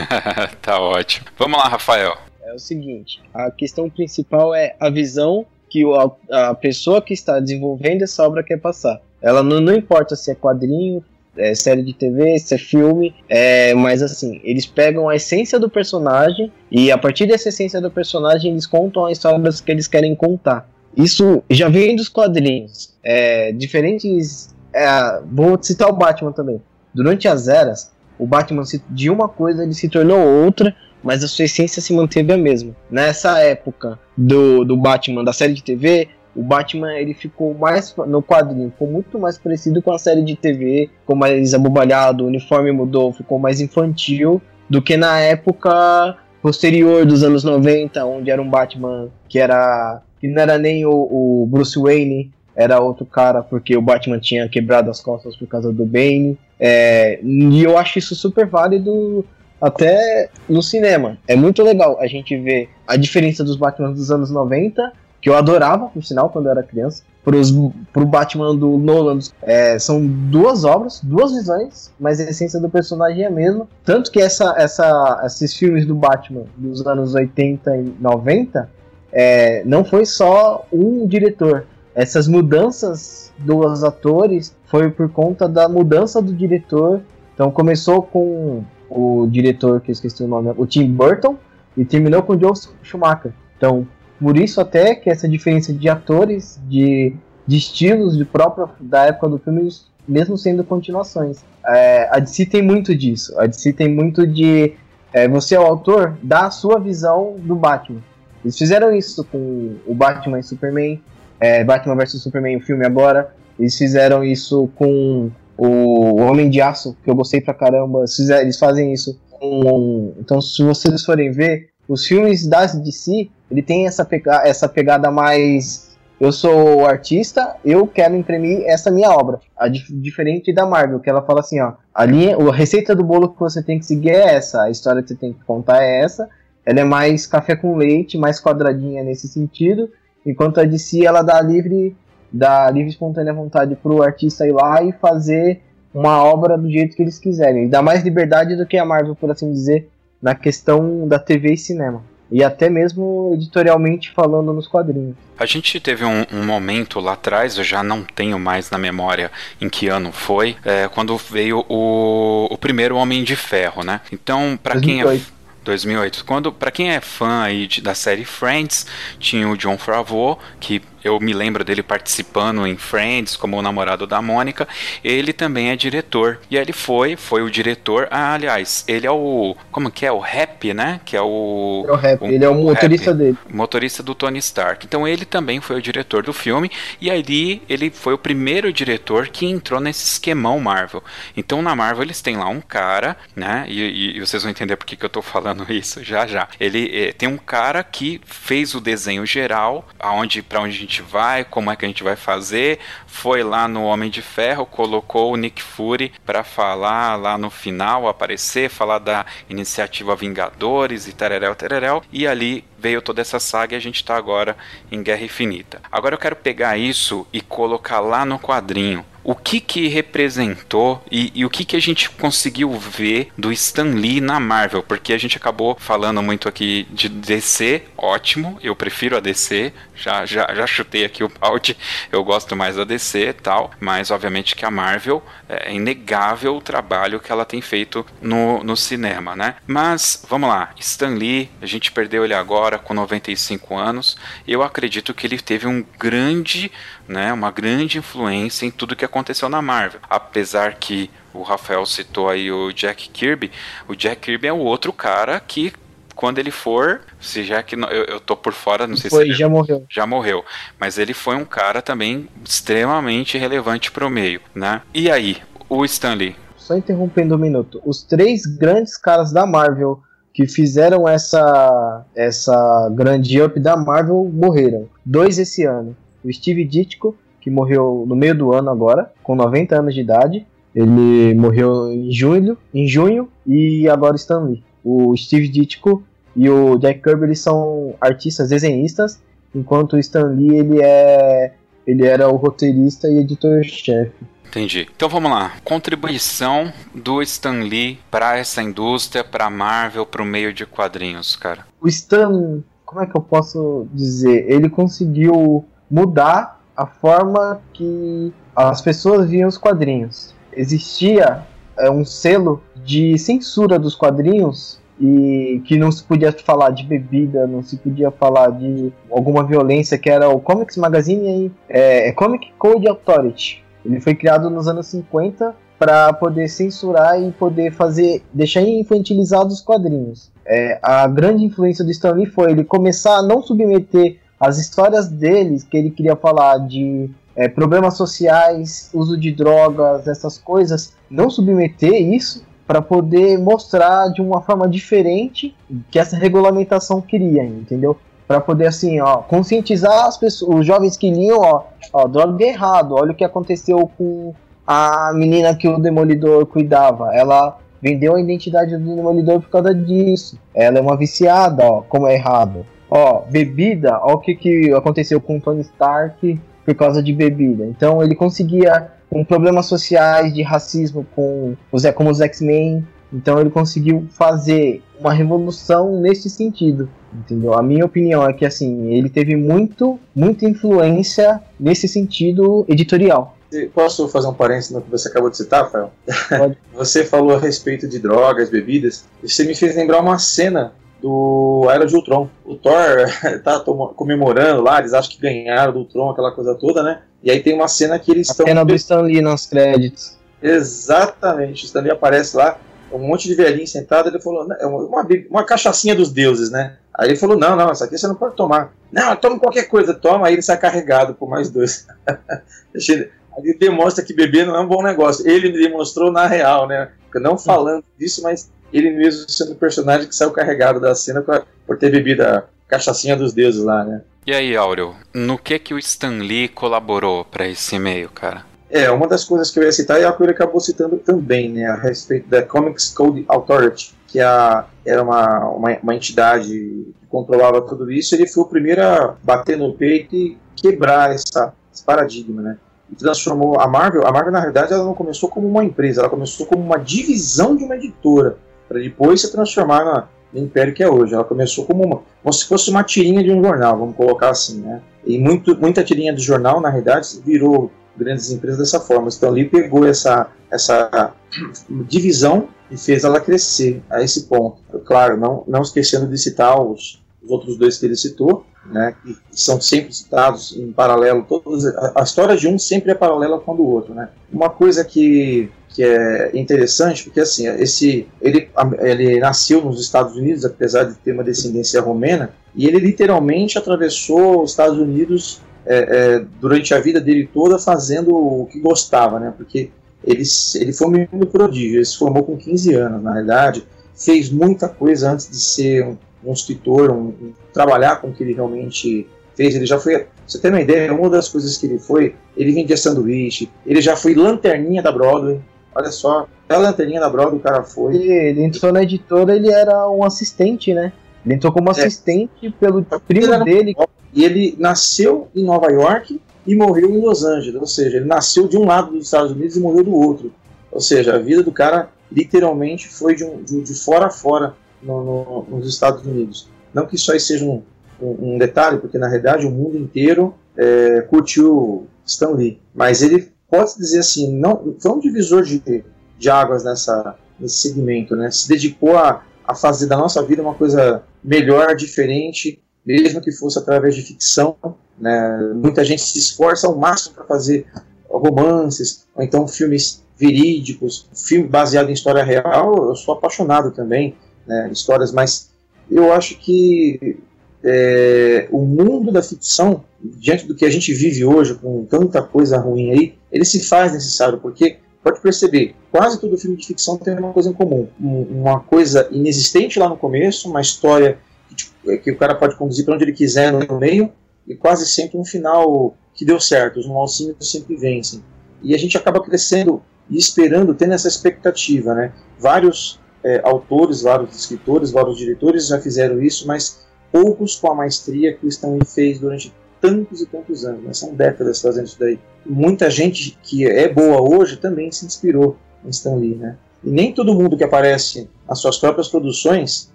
tá ótimo. Vamos lá, Rafael. É o seguinte: a questão principal é a visão que a, a pessoa que está desenvolvendo essa obra quer passar. Ela não, não importa se é quadrinho, é série de TV, se é filme, é, mas assim, eles pegam a essência do personagem e a partir dessa essência do personagem eles contam a história que eles querem contar. Isso já vem dos quadrinhos. É, diferentes. É, vou citar o Batman também. Durante as eras, o Batman de uma coisa ele se tornou outra, mas a sua essência se manteve a mesma. Nessa época do, do Batman da série de TV, o Batman ele ficou mais no quadrinho, ficou muito mais parecido com a série de TV, ficou mais abobalhado, o uniforme mudou, ficou mais infantil do que na época posterior dos anos 90, onde era um Batman que era que não era nem o, o Bruce Wayne, era outro cara, porque o Batman tinha quebrado as costas por causa do Bane. É, e eu acho isso super válido até no cinema. É muito legal a gente ver a diferença dos Batman dos anos 90 que eu adorava, por sinal, quando eu era criança. Pros, pro Batman do Nolan, é, são duas obras, duas visões, mas a essência do personagem é a mesma. Tanto que essa, essa, esses filmes do Batman dos anos 80 e 90 é, não foi só um diretor. Essas mudanças dos atores foi por conta da mudança do diretor. Então começou com o diretor, que eu esqueci o nome, o Tim Burton, e terminou com o Joe Schumacher. Então, por isso até que essa diferença de atores, de, de estilos de própria da época do filme, mesmo sendo continuações. É, a DC tem muito disso. A DC tem muito de é, você é o autor dá a sua visão do Batman. Eles fizeram isso com o Batman e Superman, é, Batman vs Superman, o filme agora. Eles fizeram isso com o Homem de Aço, que eu gostei pra caramba. Eles, fazem isso com. Então, se vocês forem ver, os filmes da DC, ele tem essa, pega essa pegada mais. Eu sou artista, eu quero imprimir essa minha obra. A dif diferente da Marvel, que ela fala assim, ó, a linha, a receita do bolo que você tem que seguir é essa, a história que você tem que contar é essa. Ela é mais café com leite, mais quadradinha nesse sentido, enquanto a DC ela dá livre, dá livre espontânea vontade pro artista ir lá e fazer uma obra do jeito que eles quiserem. E dá mais liberdade do que a Marvel, por assim dizer, na questão da TV e cinema. E até mesmo editorialmente falando nos quadrinhos. A gente teve um, um, momento lá atrás, eu já não tenho mais na memória em que ano foi, é, quando veio o, o primeiro Homem de Ferro, né? Então, para quem é 2008. Quando, para quem é fã aí de, da série Friends, tinha o John Favreau, que eu me lembro dele participando em Friends como o namorado da Mônica. Ele também é diretor. E ele foi, foi o diretor. Ah, aliás, ele é o. Como que é? O Rap, né? Que é o. É o Rap, o, ele é o, o motorista rap, dele. Motorista do Tony Stark. Então ele também foi o diretor do filme. E ali ele foi o primeiro diretor que entrou nesse esquemão Marvel. Então na Marvel eles têm lá um cara, né? E, e vocês vão entender por que, que eu tô falando isso já já. Ele eh, tem um cara que fez o desenho geral, aonde para onde a gente gente vai, como é que a gente vai fazer. Foi lá no Homem de Ferro, colocou o Nick Fury para falar lá no final, aparecer, falar da iniciativa Vingadores e tereréu, tereréu. E ali veio toda essa saga e a gente está agora em Guerra Infinita. Agora eu quero pegar isso e colocar lá no quadrinho o que que representou e, e, o que que a gente conseguiu ver do Stan Lee na Marvel, porque a gente acabou falando muito aqui de DC, ótimo, eu prefiro a DC, já, já, já chutei aqui o balde, eu gosto mais da DC e tal, mas obviamente que a Marvel é inegável o trabalho que ela tem feito no, no cinema, né? Mas, vamos lá, Stan Lee, a gente perdeu ele agora com 95 anos, eu acredito que ele teve um grande né, uma grande influência em tudo que aconteceu na Marvel. Apesar que o Rafael citou aí o Jack Kirby, o Jack Kirby é o outro cara que quando ele for, se já que eu, eu tô por fora, não sei foi, se já morreu. Já morreu, mas ele foi um cara também extremamente relevante pro meio, né? E aí, o Stanley? Só interrompendo um minuto. Os três grandes caras da Marvel que fizeram essa essa grande up da Marvel morreram. Dois esse ano o Steve Ditko, que morreu no meio do ano agora, com 90 anos de idade. Ele morreu em junho, em junho e agora Stan Lee. O Steve Ditko e o Jack Kirby eles são artistas desenhistas, enquanto o Stan Lee ele é ele era o roteirista e editor-chefe. Entendi. Então vamos lá. Contribuição do Stan Lee para essa indústria, para Marvel, para o meio de quadrinhos, cara. O Stan, como é que eu posso dizer? Ele conseguiu mudar a forma que as pessoas viam os quadrinhos. existia é, um selo de censura dos quadrinhos e que não se podia falar de bebida, não se podia falar de alguma violência, que era o Comics Magazine é, é Comic Code Authority. Ele foi criado nos anos 50 para poder censurar e poder fazer deixar infantilizados os quadrinhos. É, a grande influência do Stan Lee foi ele começar a não submeter as histórias deles, que ele queria falar de é, problemas sociais, uso de drogas, essas coisas, não submeter isso para poder mostrar de uma forma diferente que essa regulamentação queria, entendeu? Para poder assim, ó, conscientizar as pessoas, os jovens que liam, ó, ó, droga é errado, olha o que aconteceu com a menina que o demolidor cuidava. Ela vendeu a identidade do demolidor por causa disso. Ela é uma viciada, ó, como é errado. Ó, bebida, ó o que, que aconteceu com o Tony Stark por causa de bebida. Então ele conseguia com problemas sociais de racismo com os como os X-Men. Então ele conseguiu fazer uma revolução nesse sentido, entendeu? A minha opinião é que assim, ele teve muito, muita influência nesse sentido editorial. Posso fazer um parênteses no que você acabou de citar, Rafael? Pode. você falou a respeito de drogas, bebidas, você me fez lembrar uma cena do Era de Ultron. O Thor tá comemorando lá, eles acham que ganharam do Ultron, aquela coisa toda, né? E aí tem uma cena que eles estão. A cena do Stan Lee nos créditos. Exatamente, o Stan Lee aparece lá, um monte de velhinho sentado, ele falou, é uma, uma cachaçinha dos deuses, né? Aí ele falou, não, não, essa aqui você não pode tomar. Não, toma qualquer coisa, toma, aí ele sai carregado por mais dois. ele demonstra que beber não é um bom negócio. Ele demonstrou na real, né? Não falando disso, mas ele mesmo sendo o personagem que saiu carregado da cena por ter bebido a cachaçinha dos deuses lá, né? E aí, Áureo, no que que o Stan Lee colaborou para esse e-mail, cara? É, uma das coisas que eu ia citar e a que ele acabou citando também, né, a respeito da Comics Code Authority, que a, era uma, uma, uma, entidade que controlava tudo isso, ele foi o primeiro a bater no peito e quebrar essa, esse paradigma, né? E transformou a Marvel, a Marvel na realidade ela não começou como uma empresa, ela começou como uma divisão de uma editora para depois se transformar na, no império que é hoje. Ela começou como, uma, como se fosse uma tirinha de um jornal, vamos colocar assim, né? E muito, muita tirinha do jornal, na realidade, virou grandes empresas dessa forma. Então ali pegou essa, essa divisão e fez ela crescer a esse ponto. Claro, não, não esquecendo de citar os, os outros dois que ele citou, né, que são sempre citados em paralelo. Todos, a, a história de um sempre é paralela com a do outro. Né? Uma coisa que que é interessante, porque assim, esse, ele, ele nasceu nos Estados Unidos, apesar de ter uma descendência romena, e ele literalmente atravessou os Estados Unidos é, é, durante a vida dele toda fazendo o que gostava, né? Porque ele, ele foi um menino prodígio, ele se formou com 15 anos, na realidade, fez muita coisa antes de ser um, um escritor, um, um, trabalhar com o que ele realmente fez. Ele já foi, você tem uma ideia, uma das coisas que ele foi, ele vendia sanduíche, ele já foi lanterninha da Broadway, Olha só, a lanterninha da Broadway o cara foi. Ele entrou na editora, ele era um assistente, né? Ele entrou como é. assistente é. pelo primo dele. E ele nasceu em Nova York e morreu em Los Angeles. Ou seja, ele nasceu de um lado dos Estados Unidos e morreu do outro. Ou seja, a vida do cara literalmente foi de, um, de, de fora a fora no, no, nos Estados Unidos. Não que isso aí seja um, um, um detalhe, porque na realidade o mundo inteiro é, curtiu Stan Lee. Mas ele pode dizer assim, não foi um divisor de, de águas nessa, nesse segmento, né? Se dedicou a, a fazer da nossa vida uma coisa melhor, diferente, mesmo que fosse através de ficção. Né? Muita gente se esforça ao máximo para fazer romances, ou então filmes verídicos, filme baseado em história real. Eu sou apaixonado também, né? histórias, mas eu acho que é, o mundo da ficção, diante do que a gente vive hoje, com tanta coisa ruim aí, ele se faz necessário, porque pode perceber, quase todo filme de ficção tem uma coisa em comum. uma coisa inexistente lá no começo, uma história que, tipo, que o cara pode conduzir para onde ele quiser no meio, e quase sempre um final que deu certo. Os malcinhos sempre vencem. E a gente acaba crescendo e esperando, tendo essa expectativa. Né? Vários é, autores, vários escritores, vários diretores já fizeram isso, mas poucos com a maestria que o Stanley fez durante tantos e tantos anos, né? são décadas fazendo isso daí. Muita gente que é boa hoje também se inspirou em Stanley, né? E nem todo mundo que aparece nas suas próprias produções,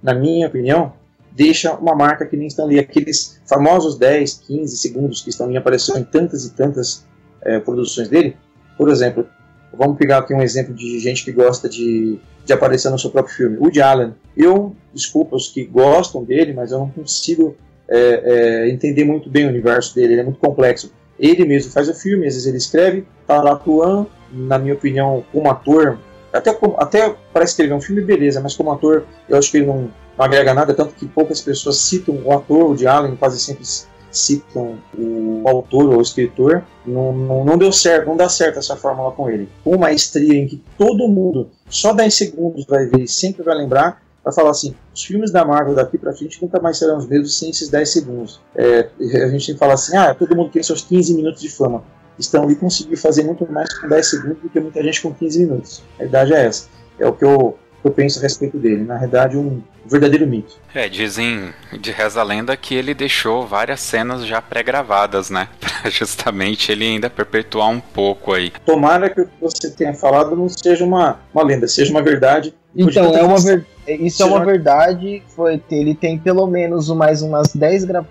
na minha opinião, deixa uma marca que nem Stanley. Aqueles famosos 10, 15 segundos que Stanley apareceu em tantas e tantas é, produções dele. Por exemplo, vamos pegar aqui um exemplo de gente que gosta de, de aparecer no seu próprio filme. Woody Allen. Eu, desculpa os que gostam dele, mas eu não consigo é, é, entender muito bem o universo dele, ele é muito complexo. Ele mesmo faz o filme, às vezes ele escreve, tá lá atuando, na minha opinião, como ator, até, até para escrever um filme, beleza, mas como ator, eu acho que ele não, não agrega nada, tanto que poucas pessoas citam o ator, o de Allen, quase sempre citam o autor ou o escritor, não, não, não, deu certo, não dá certo essa fórmula com ele. Com maestria em que todo mundo, só 10 segundos vai ver e sempre vai lembrar, vai falar assim, os filmes da Marvel daqui pra frente nunca mais serão os mesmos sem esses 10 segundos. É, a gente tem que falar assim, ah, todo mundo tem seus 15 minutos de fama. Estão ali conseguiu fazer muito mais com 10 segundos do que muita gente com 15 minutos. A verdade é essa. É o que eu, eu penso a respeito dele. Na verdade, um verdadeiro mito. É, dizem de reza a lenda que ele deixou várias cenas já pré-gravadas, né? Pra justamente ele ainda perpetuar um pouco aí. Tomara que o que você tenha falado não seja uma, uma lenda, seja uma verdade. Então, é uma ver... isso é uma verdade. Foi, ele tem pelo menos mais umas 10, gra...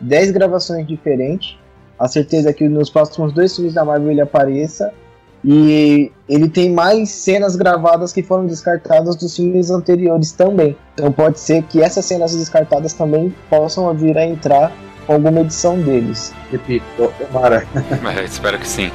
10 gravações diferentes. A certeza que nos próximos dois filmes da Marvel ele apareça. E ele tem mais cenas gravadas que foram descartadas dos filmes anteriores também. Então pode ser que essas cenas descartadas também possam vir a entrar com alguma edição deles. Repito, tomara. Espero que sim.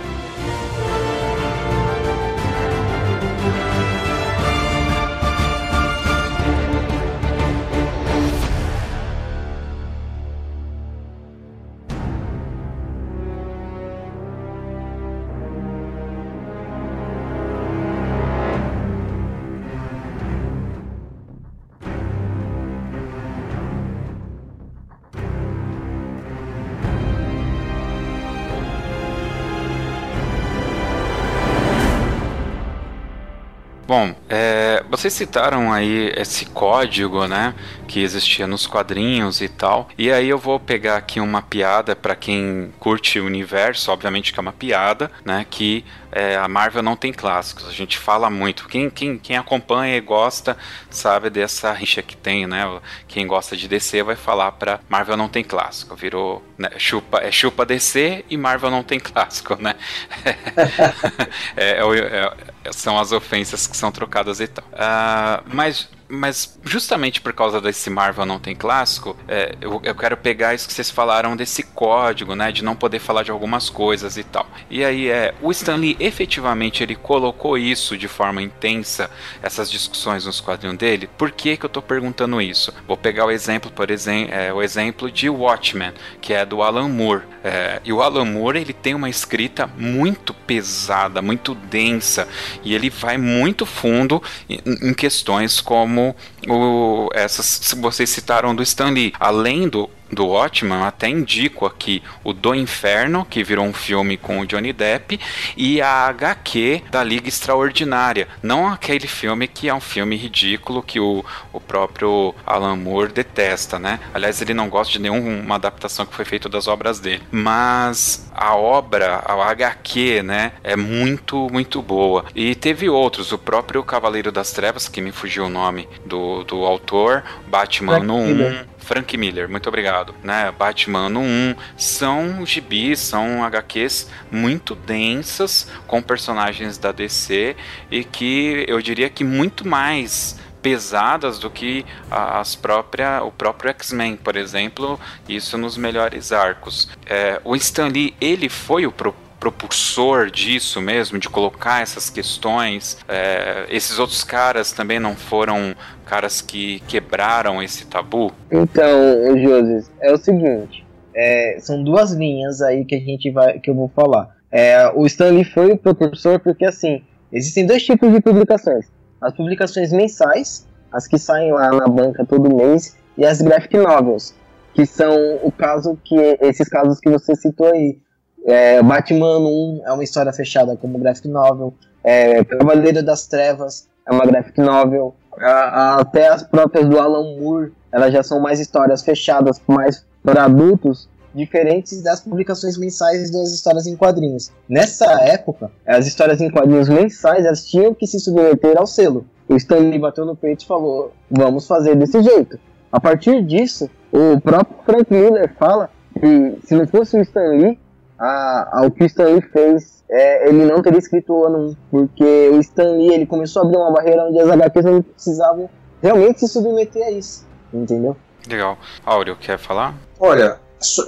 Vocês citaram aí esse código, né, que existia nos quadrinhos e tal. E aí eu vou pegar aqui uma piada para quem curte o universo, obviamente que é uma piada, né, que é, a Marvel não tem clássicos. A gente fala muito. Quem, quem, quem acompanha e gosta sabe dessa rixa que tem, né? Quem gosta de DC vai falar para Marvel não tem clássico. Virou né, chupa, é chupa DC e Marvel não tem clássico, né? é, é, é, são as ofensas que são trocadas e tal. Uh, mas mas justamente por causa desse Marvel não tem clássico, é, eu, eu, quero pegar isso que vocês falaram desse código, né, de não poder falar de algumas coisas e tal. E aí é, o Stan Lee efetivamente ele colocou isso de forma intensa, essas discussões nos quadrinhos dele. Por que que eu tô perguntando isso? Vou pegar o exemplo, por exemplo, é, o exemplo de Watchmen, que é do Alan Moore. É, e o Alan Moore ele tem uma escrita muito pesada, muito densa, e ele vai muito fundo em, em questões como o, essas vocês citaram do Stanley, além do do Watchman, até indico aqui o Do Inferno, que virou um filme com o Johnny Depp, e a HQ da Liga Extraordinária. Não aquele filme que é um filme ridículo que o, o próprio Alan Moore detesta, né? Aliás, ele não gosta de nenhuma adaptação que foi feita das obras dele. Mas a obra, a HQ, né, é muito, muito boa. E teve outros, o próprio Cavaleiro das Trevas, que me fugiu o nome do, do autor, Batman no 1. Frank Miller, muito obrigado. Né? Batman 1 são gibis, são HQs muito densas com personagens da DC e que eu diria que muito mais pesadas do que as própria, o próprio X-Men, por exemplo, isso nos melhores arcos. É, o Stan Lee, ele foi o pro propulsor disso mesmo, de colocar essas questões. É, esses outros caras também não foram caras que quebraram esse tabu? Então, José, é o seguinte, é, são duas linhas aí que a gente vai, que eu vou falar. É, o Stanley foi o propulsor porque assim existem dois tipos de publicações: as publicações mensais, as que saem lá na banca todo mês, e as graphic novels, que são o caso que esses casos que você citou aí, é, Batman 1 é uma história fechada como graphic novel. É, Cavaleiro das Trevas é uma graphic novel. Até as próprias do Alan Moore, elas já são mais histórias fechadas, mais para adultos, diferentes das publicações mensais das histórias em quadrinhos. Nessa época, as histórias em quadrinhos mensais elas tinham que se submeter ao selo. O Stanley bateu no peito e falou: vamos fazer desse jeito. A partir disso, o próprio Frank Miller fala que se não fosse o Stanley, a, a, o que o Stan Lee fez, é, ele não teria escrito o ano 1, porque o Stan Lee ele começou a abrir uma barreira onde as HQs não precisavam realmente se submeter a isso, entendeu? Legal. Áureo, quer falar? Olha,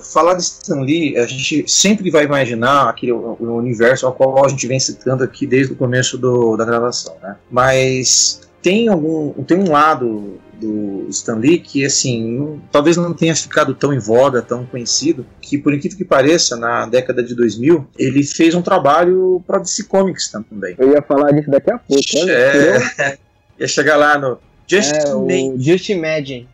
falar de Stan Lee, a gente sempre vai imaginar aquele o universo ao qual a gente vem citando aqui desde o começo do, da gravação, né? Mas tem algum tem um lado do Stan Lee que assim não, talvez não tenha ficado tão em voga, tão conhecido, que por incrível que pareça na década de 2000 ele fez um trabalho para DC Comics também. Eu ia falar disso daqui a pouco. É, ia chegar lá no Just, é, Imagine. Just Imagine.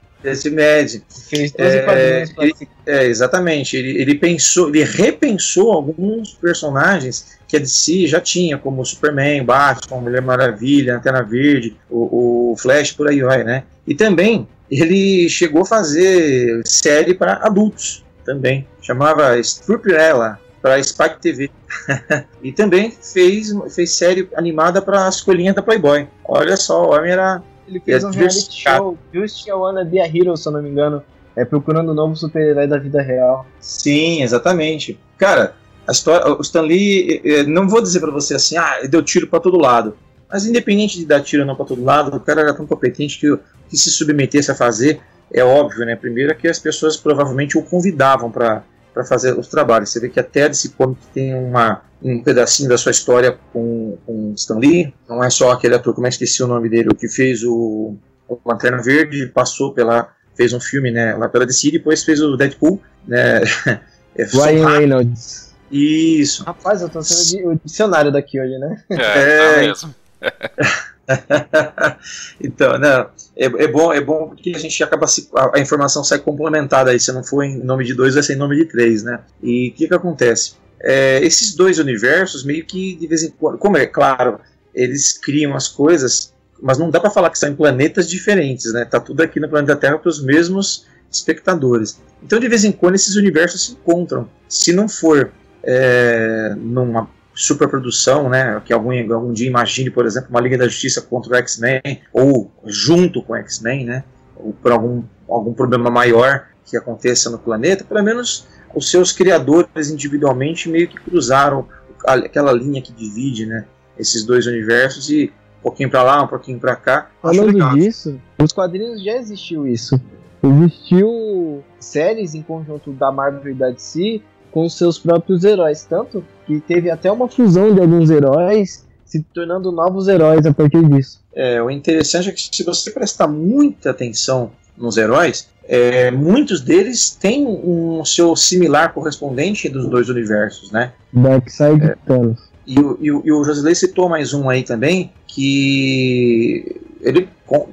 Fez 12 é, ele, é, exatamente. Ele, ele pensou, ele repensou alguns personagens que a DC já tinha, como Superman, Batman, Mulher Maravilha, Antena Verde, o, o Flash, por aí vai, né? E também ele chegou a fazer série para adultos também. Chamava Strupirella para Spike TV. e também fez, fez série animada para a escolinha da Playboy. Olha só, o homem era. Ele fez um reality show, Just I Wanna Be a Hero, se eu não me engano. É procurando o um novo super-herói da vida real. Sim, exatamente. Cara, a história, o Stan Lee, eh, eh, não vou dizer para você assim, ah, deu tiro para todo lado. Mas independente de dar tiro ou não para todo lado, o cara era tão competente que, que se submetesse a fazer, é óbvio, né? Primeiro é que as pessoas provavelmente o convidavam para fazer os trabalhos. Você vê que até desse Comic tem uma, um pedacinho da sua história com, com Stan Lee. Não é só aquele ator, como é que esqueci o nome dele, o que fez o, o Lanterna Verde, passou pela. fez um filme né, lá pela DC, depois fez o Deadpool. Né? É, Ryan Reynolds. Isso. Rapaz, eu tô sendo o dicionário daqui hoje, né? É, é... Tá mesmo. então, não, é, é, bom, é bom porque a gente acaba se, a, a, informação sai complementada aí. Se não for em nome de dois, vai ser em nome de três, né? E o que, que acontece? É, esses dois universos meio que de vez em quando, como é claro, eles criam as coisas, mas não dá para falar que são em planetas diferentes, né? Tá tudo aqui no planeta Terra para os mesmos espectadores. Então, de vez em quando, esses universos se encontram. Se não for é, numa superprodução, né, que algum, algum dia imagine, por exemplo, uma Liga da Justiça contra o X-Men, ou junto com o X-Men, né, ou por algum, algum problema maior que aconteça no planeta, pelo menos os seus criadores individualmente meio que cruzaram aquela linha que divide, né, esses dois universos e um pouquinho para lá, um pouquinho para cá. Falando disso, nos quadrinhos já existiu isso. Existiu séries em conjunto da Marvel e da DC com seus próprios heróis. Tanto que teve até uma fusão de alguns heróis se tornando novos heróis a partir disso. É, o interessante é que se você prestar muita atenção nos heróis, é, muitos deles têm um seu similar correspondente dos dois universos, né? Darkseid é, Thanos. E o, e, o, e o Josilei citou mais um aí também, que ele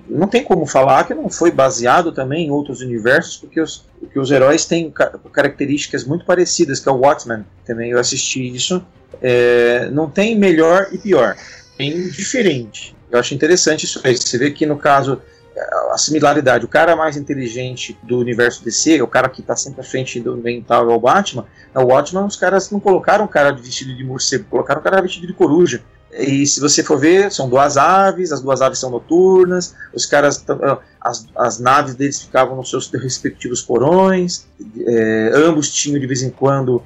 não tem como falar que não foi baseado também em outros universos, porque os, porque os heróis têm características muito parecidas, que é o Watchmen, também eu assisti isso. É, não tem melhor e pior, tem diferente. Eu acho interessante isso aí. Você vê que no caso a similaridade, o cara mais inteligente do universo DC, o cara que está sempre à frente do mental é o Batman, o Watchmen os caras não colocaram o cara vestido de morcego, colocaram o cara vestido de coruja. E se você for ver, são duas aves, as duas aves são noturnas, os caras, ah, as, as naves deles ficavam nos seus respectivos porões, é, ambos tinham de vez em quando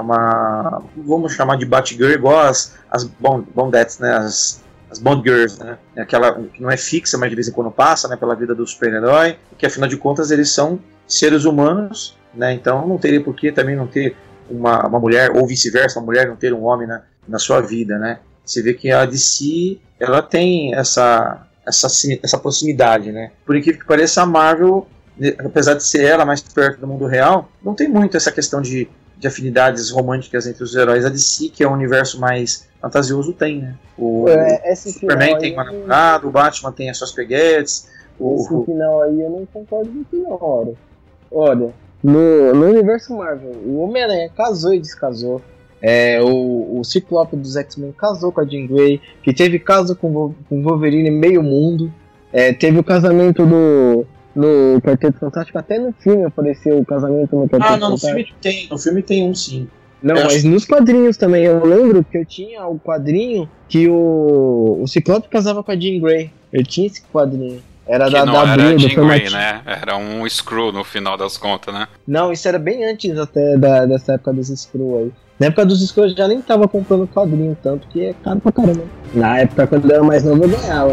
uma, vamos chamar de Batgirl, igual as, as Bondettes, né, as, as Bond Girls, né, aquela que não é fixa, mas de vez em quando passa, né, pela vida do super-herói, que afinal de contas eles são seres humanos, né, então não teria por que também não ter uma, uma mulher, ou vice-versa, uma mulher não ter um homem, né, na sua vida, né? Você vê que a DC ela tem essa essa, essa proximidade, né? Por incrível que pareça, a Marvel, né, apesar de ser ela mais perto do mundo real, não tem muito essa questão de, de afinidades românticas entre os heróis. A DC, que é o universo mais fantasioso, tem, né? O, é, o Superman tem uma namorada, o Batman tem as suas peguetes. O, esse final aí eu não concordo muito na hora. Olha, no, no universo Marvel, o Homem-Aranha casou e descasou. É, o, o Ciclope dos X-Men casou com a Jean Grey, que teve caso com o Wolverine meio mundo. É, teve o casamento do no Quarteto Fantástico, até no filme apareceu o casamento no Quarteto Ah, não, no filme tem, no filme tem um sim. Não, eu mas acho... nos quadrinhos também. Eu lembro que eu tinha o quadrinho que o, o Ciclope casava com a Jean Grey. Eu tinha esse quadrinho. Era que da, não da era Abril, Jean Grey, né? Era um Screw no final das contas, né? Não, isso era bem antes até da- dessa época dos Screw aí. Na época dos Screw eu já nem tava comprando quadrinho, tanto que é caro pra caramba. Na época, quando eu era mais novo, eu ganhava.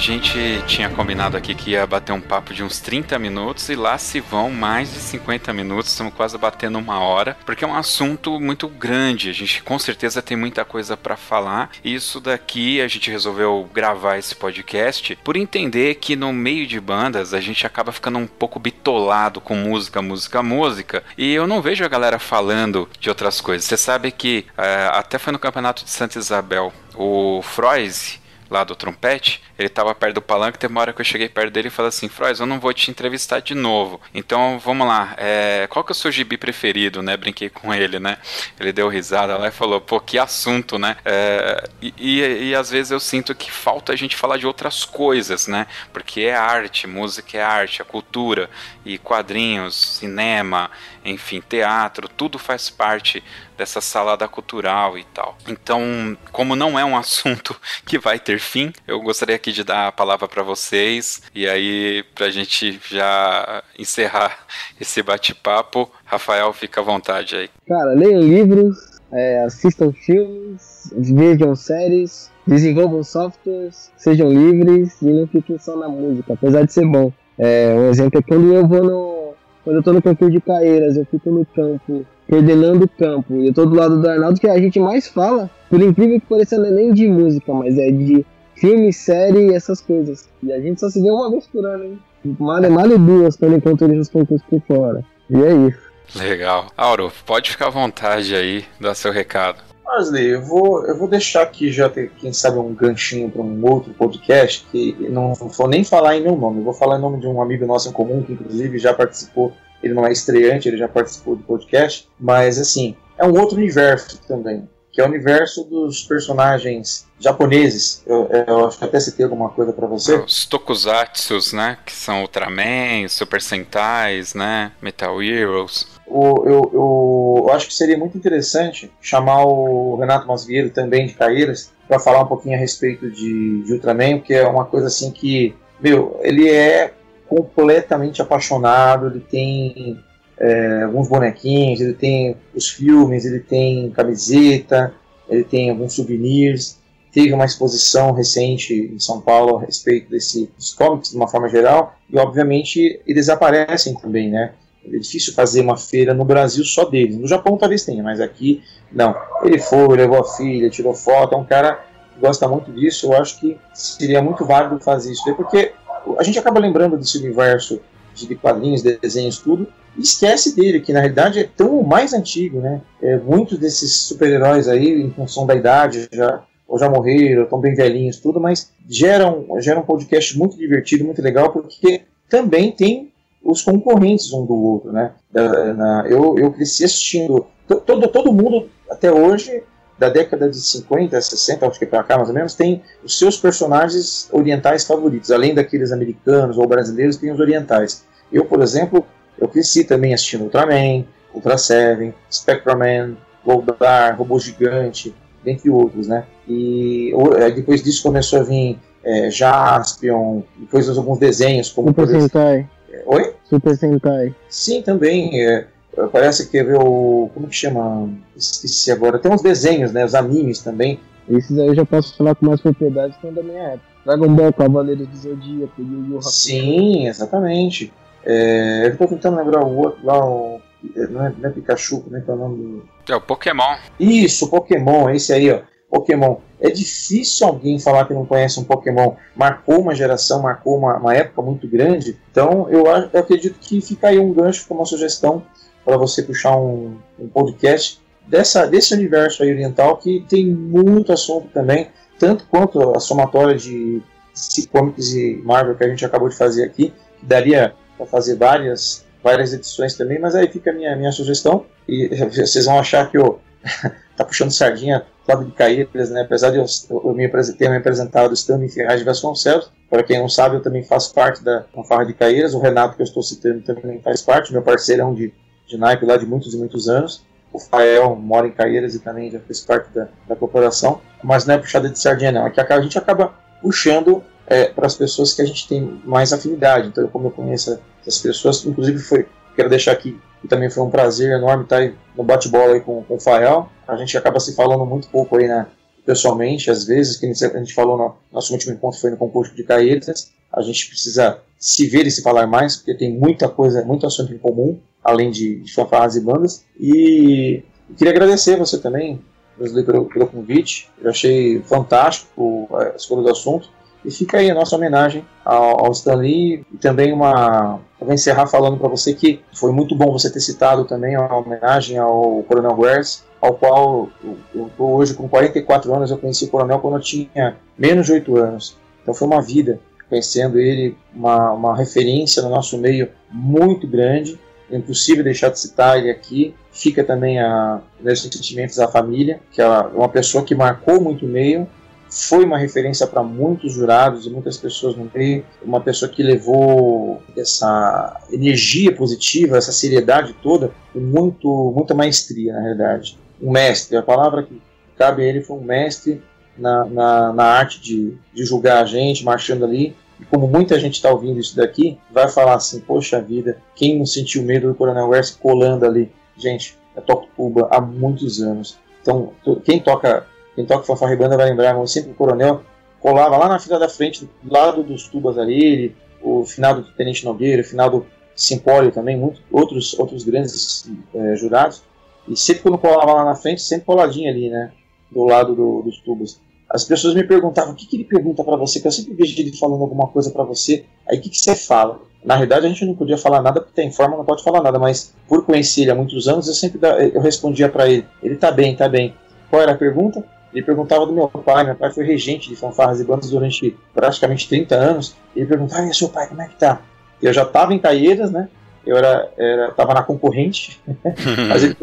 Gente tinha combinado aqui que ia bater um papo de uns 30 minutos e lá se vão mais de 50 minutos, estamos quase batendo uma hora, porque é um assunto muito grande. A gente com certeza tem muita coisa para falar. E isso daqui a gente resolveu gravar esse podcast por entender que no meio de bandas a gente acaba ficando um pouco bitolado com música, música, música. E eu não vejo a galera falando de outras coisas. Você sabe que eh, até foi no campeonato de Santa Isabel, o Froise lá do trompete, ele tava perto do palanque, teve uma hora que eu cheguei perto dele e falei assim, Frois, eu não vou te entrevistar de novo. Então, vamos lá, é, qual que é o seu gibi preferido, né? Brinquei com ele, né? Ele deu risada lá e falou, pô, que assunto, né? É, e, e, e às vezes eu sinto que falta a gente falar de outras coisas, né? Porque é arte, música é arte, a cultura, e quadrinhos, cinema, enfim, teatro, tudo faz parte dessa salada cultural e tal. Então, como não é um assunto que vai ter fim, eu gostaria aqui de dar a palavra para vocês e aí pra gente já encerrar esse bate-papo, Rafael, fica à vontade aí. Cara, leiam livros, é, assistam filmes, vejam séries, desenvolvam softwares, sejam livres e não fiquem só na música, apesar de ser bom. É, um exemplo é quando eu vou no. Quando eu tô no campo de Caeiras, eu fico no campo, coordenando o campo, e eu tô do lado do Arnaldo, que a gente mais fala, por incrível que pareça, não é nem de música, mas é de filme, série e essas coisas. E a gente só se vê uma vez por ano, hein? Mal é mal e duas quando encontro eles nos concursos por fora. E é isso. Legal. Auro, pode ficar à vontade aí, dar seu recado. Wesley, eu vou, eu vou deixar aqui já, ter, quem sabe, um ganchinho para um outro podcast, que não, vou nem falar em meu nome, vou falar em nome de um amigo nosso em comum, que inclusive já participou, ele não é estreante, ele já participou do podcast, mas assim, é um outro universo também, que é o universo dos personagens japoneses. Eu, eu acho que até citei alguma coisa para você. Os tokusatsus, né? Que são Ultraman, Super Sentais, né? Metal Heroes. O, eu, eu, eu acho que seria muito interessante chamar o Renato Masvieiro, também de Caeiras, para falar um pouquinho a respeito de, de Ultraman, que é uma coisa assim que, meu, ele é completamente apaixonado, ele tem é, alguns bonequinhos, ele tem os filmes, ele tem camiseta, ele tem alguns souvenirs. Teve uma exposição recente em São Paulo a respeito desse, dos cómics de uma forma geral, e obviamente eles aparecem também, né? É difícil fazer uma feira no Brasil só deles. No Japão talvez tenha, mas aqui não. Ele foi, levou a filha, tirou foto, é um cara que gosta muito disso. Eu acho que seria muito válido fazer isso, porque a gente acaba lembrando desse universo de quadrinhos, desenhos, tudo, esquece dele, que na realidade é tão mais antigo, né? É, muitos desses super-heróis aí, em função da idade, já ou já morreram, estão bem velhinhos, tudo, mas geram, geram um podcast muito divertido, muito legal, porque também tem os concorrentes um do outro, né? Da, na, eu, eu cresci assistindo, todo, todo mundo até hoje, da década de 50, 60, acho que para cá mais ou menos, tem os seus personagens orientais favoritos, além daqueles americanos ou brasileiros, tem os orientais. Eu, por exemplo, eu cresci também assistindo Ultraman, Ultra Seven, Spectreman, Goldar, Robô Gigante, dentre outros, né? E depois disso começou a vir é, Jaspion, depois alguns desenhos como Super Sentai. Oi? Super Sentai. Sim, também. É, parece que ver o. Como que chama? Esqueci agora. Tem uns desenhos, né? Os animes também. Esses aí eu já posso falar com mais propriedade, são da minha época. Dragon Ball, Cavaleiros do Zodíaco, Yu Yu Hakusho. Sim, exatamente. É, eu tô tentando lembrar o outro lá, o, não, é, não é Pikachu, como é que é o nome do. É o Pokémon. Isso, Pokémon, esse aí, ó. Pokémon. É difícil alguém falar que não conhece um Pokémon. Marcou uma geração, marcou uma, uma época muito grande. Então, eu, eu, acredito que fica aí um gancho, como uma sugestão, para você puxar um, um podcast dessa, desse universo aí oriental que tem muito assunto também, tanto quanto a somatória de, de comics e Marvel que a gente acabou de fazer aqui, que daria para fazer várias, várias edições também, mas aí fica a minha, minha sugestão, e vocês vão achar que eu tá puxando sardinha Flávio de Caíras, né? apesar de eu, eu me ter me apresentado estando em Ferraz de Vasconcelos, para quem não sabe, eu também faço parte da fanfarra de Caíras, o Renato que eu estou citando também faz parte, meu parceirão de, de naipe lá de muitos e muitos anos, o Fael mora em Caíras e também já fez parte da, da corporação, mas não é puxada de sardinha não, é que a gente acaba puxando é, para as pessoas que a gente tem mais afinidade, então como eu conheço essas pessoas, inclusive foi, quero deixar aqui e também foi um prazer enorme estar aí no bate-bola aí com, com o Fael. A gente acaba se falando muito pouco aí, né, pessoalmente, às vezes, que a gente falou no nosso último encontro foi no concurso de Caetas. A gente precisa se ver e se falar mais, porque tem muita coisa, muito assunto em comum, além de, de fanfarras e bandas. E queria agradecer você também, pelo, pelo convite. Eu achei fantástico a escolha do assunto. E fica aí a nossa homenagem ao, ao Stan Lee e também uma. Eu vou encerrar falando para você que foi muito bom você ter citado também a homenagem ao Coronel Wares, ao qual eu estou hoje com 44 anos. Eu conheci o Coronel quando eu tinha menos de 8 anos. Então foi uma vida conhecendo ele, uma, uma referência no nosso meio muito grande. É impossível deixar de citar ele aqui. Fica também a meus sentimentos à família, que é uma pessoa que marcou muito o meio foi uma referência para muitos jurados e muitas pessoas no meio, uma pessoa que levou essa energia positiva, essa seriedade toda, com muito, muita maestria, na realidade. Um mestre, a palavra que cabe a ele foi um mestre na, na, na arte de, de julgar a gente, marchando ali. E como muita gente está ouvindo isso daqui, vai falar assim: Poxa vida, quem não sentiu medo do Coronel West colando ali? Gente, eu toco tuba há muitos anos. Então, quem toca quem toca fanfarra e banda vai lembrar, mas sempre o coronel colava lá na fila da frente, do lado dos tubas ali, ele, o final do Tenente Nogueira, o final do Simpólio também, muitos outros, outros grandes é, jurados. E sempre quando colava lá na frente, sempre coladinho ali, né? Do lado do, dos tubos. As pessoas me perguntavam, o que, que ele pergunta para você? Que eu sempre vejo ele falando alguma coisa para você. Aí o que, que você fala? Na realidade a gente não podia falar nada porque tem forma, não pode falar nada. Mas por conhecer ele há muitos anos, eu sempre eu respondia para ele, ele tá bem, tá bem. Qual era a pergunta? Ele perguntava do meu pai, meu pai foi regente de fanfarras e bandas durante praticamente 30 anos. Ele perguntava, e seu pai, como é que tá? Eu já estava em Caeiras, né? Eu era, era tava na concorrente, mas ele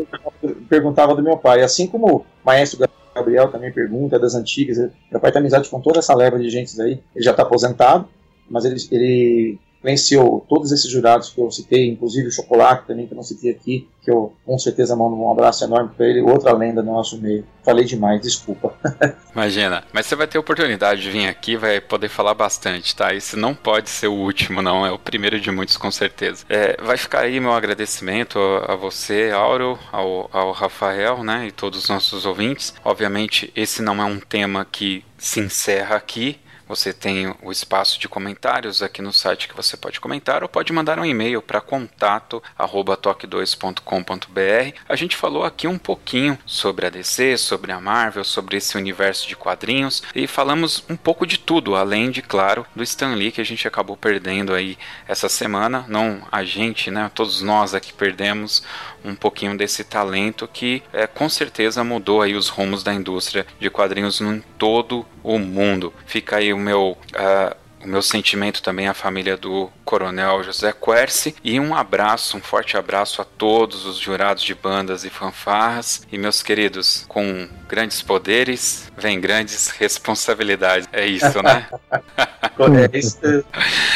perguntava do meu pai. Assim como o maestro Gabriel também pergunta das antigas. Meu pai tem amizade com toda essa leva de gente aí. Ele já está aposentado, mas ele, ele venceu todos esses jurados que eu citei, inclusive o Chocolate também, que eu não citei aqui, que eu com certeza mando um abraço enorme para ele, outra lenda no nosso meio. Falei demais, desculpa. Imagina, mas você vai ter oportunidade de vir aqui, vai poder falar bastante, tá? Esse não pode ser o último, não, é o primeiro de muitos, com certeza. É, vai ficar aí meu agradecimento a você, Auro, ao, ao Rafael, né, e todos os nossos ouvintes. Obviamente, esse não é um tema que se encerra aqui, você tem o espaço de comentários aqui no site que você pode comentar ou pode mandar um e-mail para contato@toque2.com.br. A gente falou aqui um pouquinho sobre a DC, sobre a Marvel, sobre esse universo de quadrinhos e falamos um pouco de tudo, além de claro do Stan Lee que a gente acabou perdendo aí essa semana. Não a gente, né? Todos nós aqui perdemos um pouquinho desse talento que é, com certeza mudou aí os rumos da indústria de quadrinhos em todo o mundo. Fica aí o meu. Uh, o meu sentimento também à família do Coronel José Quercy e um abraço, um forte abraço a todos os jurados de bandas e fanfarras. E meus queridos, com grandes poderes vem grandes responsabilidades. É isso, né? é isso.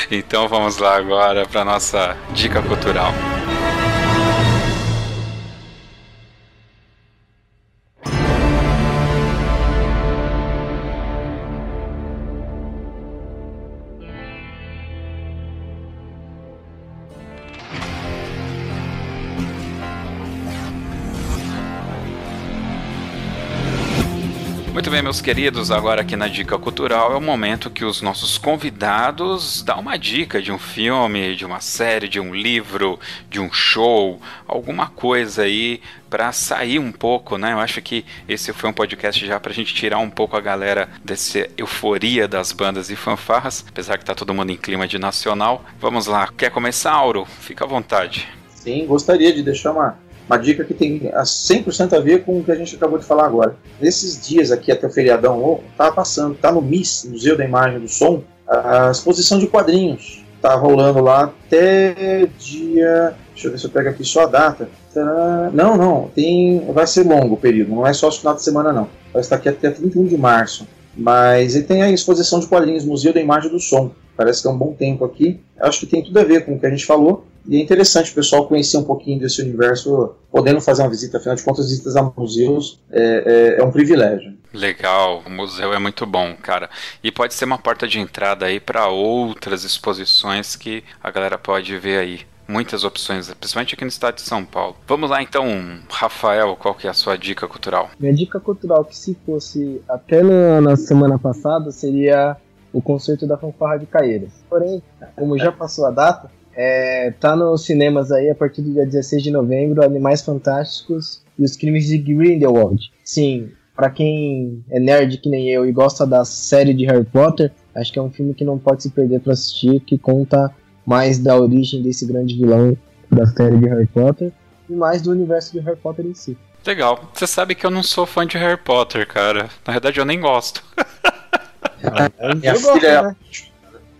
então vamos lá agora para nossa dica cultural. Meus queridos, agora aqui na Dica Cultural é o momento que os nossos convidados dão uma dica de um filme, de uma série, de um livro, de um show, alguma coisa aí para sair um pouco, né? Eu acho que esse foi um podcast já para a gente tirar um pouco a galera dessa euforia das bandas e fanfarras, apesar que tá todo mundo em clima de nacional. Vamos lá, quer começar, Auro? Fica à vontade. Sim, gostaria de deixar uma uma dica que tem 100% a ver com o que a gente acabou de falar agora. Nesses dias aqui até o feriadão, tá passando, tá no MIS, Museu da Imagem do Som, a exposição de quadrinhos tá rolando lá até dia. Deixa eu ver se eu pego aqui só a data. Não, não, tem. Vai ser longo o período, não é só o final de semana, não. Vai estar aqui até 31 de março. Mas ele tem a exposição de quadrinhos Museu da Imagem do Som. Parece que é um bom tempo aqui. Acho que tem tudo a ver com o que a gente falou. E é interessante o pessoal conhecer um pouquinho desse universo, podendo fazer uma visita. Afinal de contas, visitas a museus é, é, é um privilégio. Legal, o museu é muito bom, cara. E pode ser uma porta de entrada aí para outras exposições que a galera pode ver aí muitas opções, principalmente aqui no estado de São Paulo. Vamos lá então, Rafael, qual que é a sua dica cultural? Minha dica cultural, que se fosse até na, na semana passada, seria o concerto da fanfarra de Caeiras. Porém, como já passou a data, é, tá nos cinemas aí a partir do dia 16 de novembro, Animais Fantásticos e os Crimes de Grindelwald. Sim, para quem é nerd que nem eu e gosta da série de Harry Potter, acho que é um filme que não pode se perder para assistir, que conta mais da origem desse grande vilão da série de Harry Potter e mais do universo de Harry Potter em si. Legal. Você sabe que eu não sou fã de Harry Potter, cara. Na verdade, eu nem gosto. Ah, eu, eu gosto, né?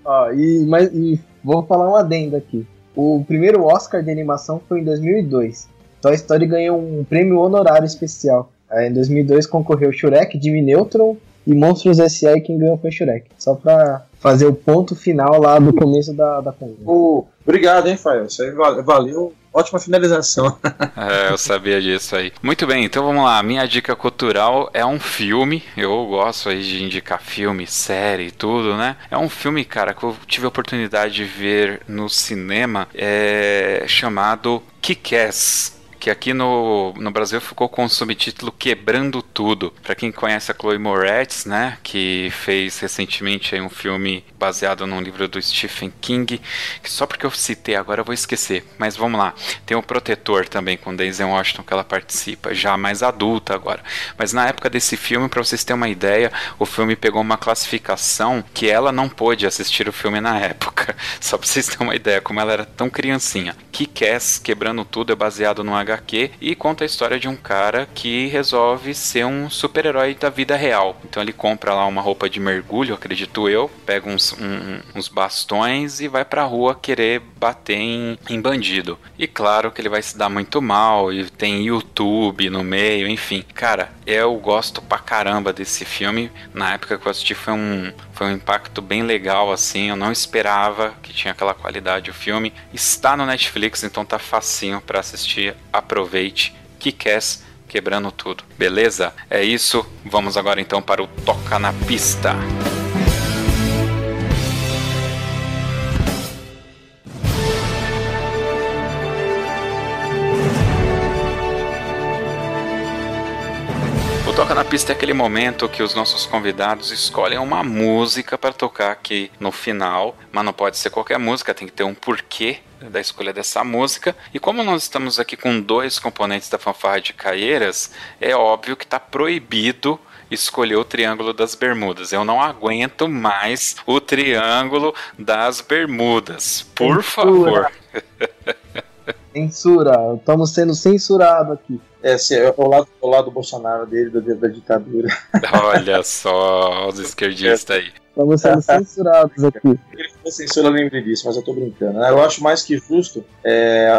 Ó, e, mas, e vou falar um adendo aqui. O primeiro Oscar de animação foi em 2002. Toy Story ganhou um prêmio honorário especial. Em 2002 concorreu Shrek, Jimmy Neutron e Monstros S.A. quem ganhou foi Shrek. Só pra fazer o ponto final lá do começo da, da conversa. Oh, obrigado, hein, Fael. Isso aí valeu. Ótima finalização. é, eu sabia disso aí. Muito bem, então vamos lá. Minha dica cultural é um filme. Eu gosto aí de indicar filme, série e tudo, né? É um filme, cara, que eu tive a oportunidade de ver no cinema, é chamado Kick-Ass que aqui no, no Brasil ficou com o subtítulo Quebrando Tudo. Para quem conhece a Chloe Moretz, né, que fez recentemente um filme baseado num livro do Stephen King, que só porque eu citei agora eu vou esquecer, mas vamos lá. Tem o Protetor também com Daisy Washington que ela participa, já mais adulta agora. Mas na época desse filme, para vocês terem uma ideia, o filme pegou uma classificação que ela não pôde assistir o filme na época. Só para vocês terem uma ideia como ela era tão criancinha. Kick-Ass Quebrando Tudo é baseado no HQ e conta a história de um cara que resolve ser um super-herói da vida real. Então ele compra lá uma roupa de mergulho, acredito eu, pega uns, um, uns bastões e vai pra rua querer bater em, em bandido. E claro que ele vai se dar muito mal e tem YouTube no meio, enfim. Cara, eu gosto pra caramba desse filme. Na época que eu assisti foi um, foi um impacto bem legal, assim. Eu não esperava que tinha aquela qualidade o filme. Está no Netflix, então tá facinho para assistir. Aproveite. Que quebrando tudo. Beleza? É isso. Vamos agora então para o Toca na Pista. O Na Pista é aquele momento que os nossos convidados escolhem uma música para tocar aqui no final, mas não pode ser qualquer música, tem que ter um porquê da escolha dessa música. E como nós estamos aqui com dois componentes da fanfarra de Caieiras, é óbvio que está proibido escolher o Triângulo das Bermudas. Eu não aguento mais o Triângulo das Bermudas. Por favor. Censura, estamos sendo censurados aqui. É, assim, é o lado, o lado do Bolsonaro dele, da, da ditadura. Olha só, os esquerdistas aí. Estamos sendo censurados aqui. Ele for censura, lembre disso, mas eu tô brincando. Né? Eu acho mais que justo, é,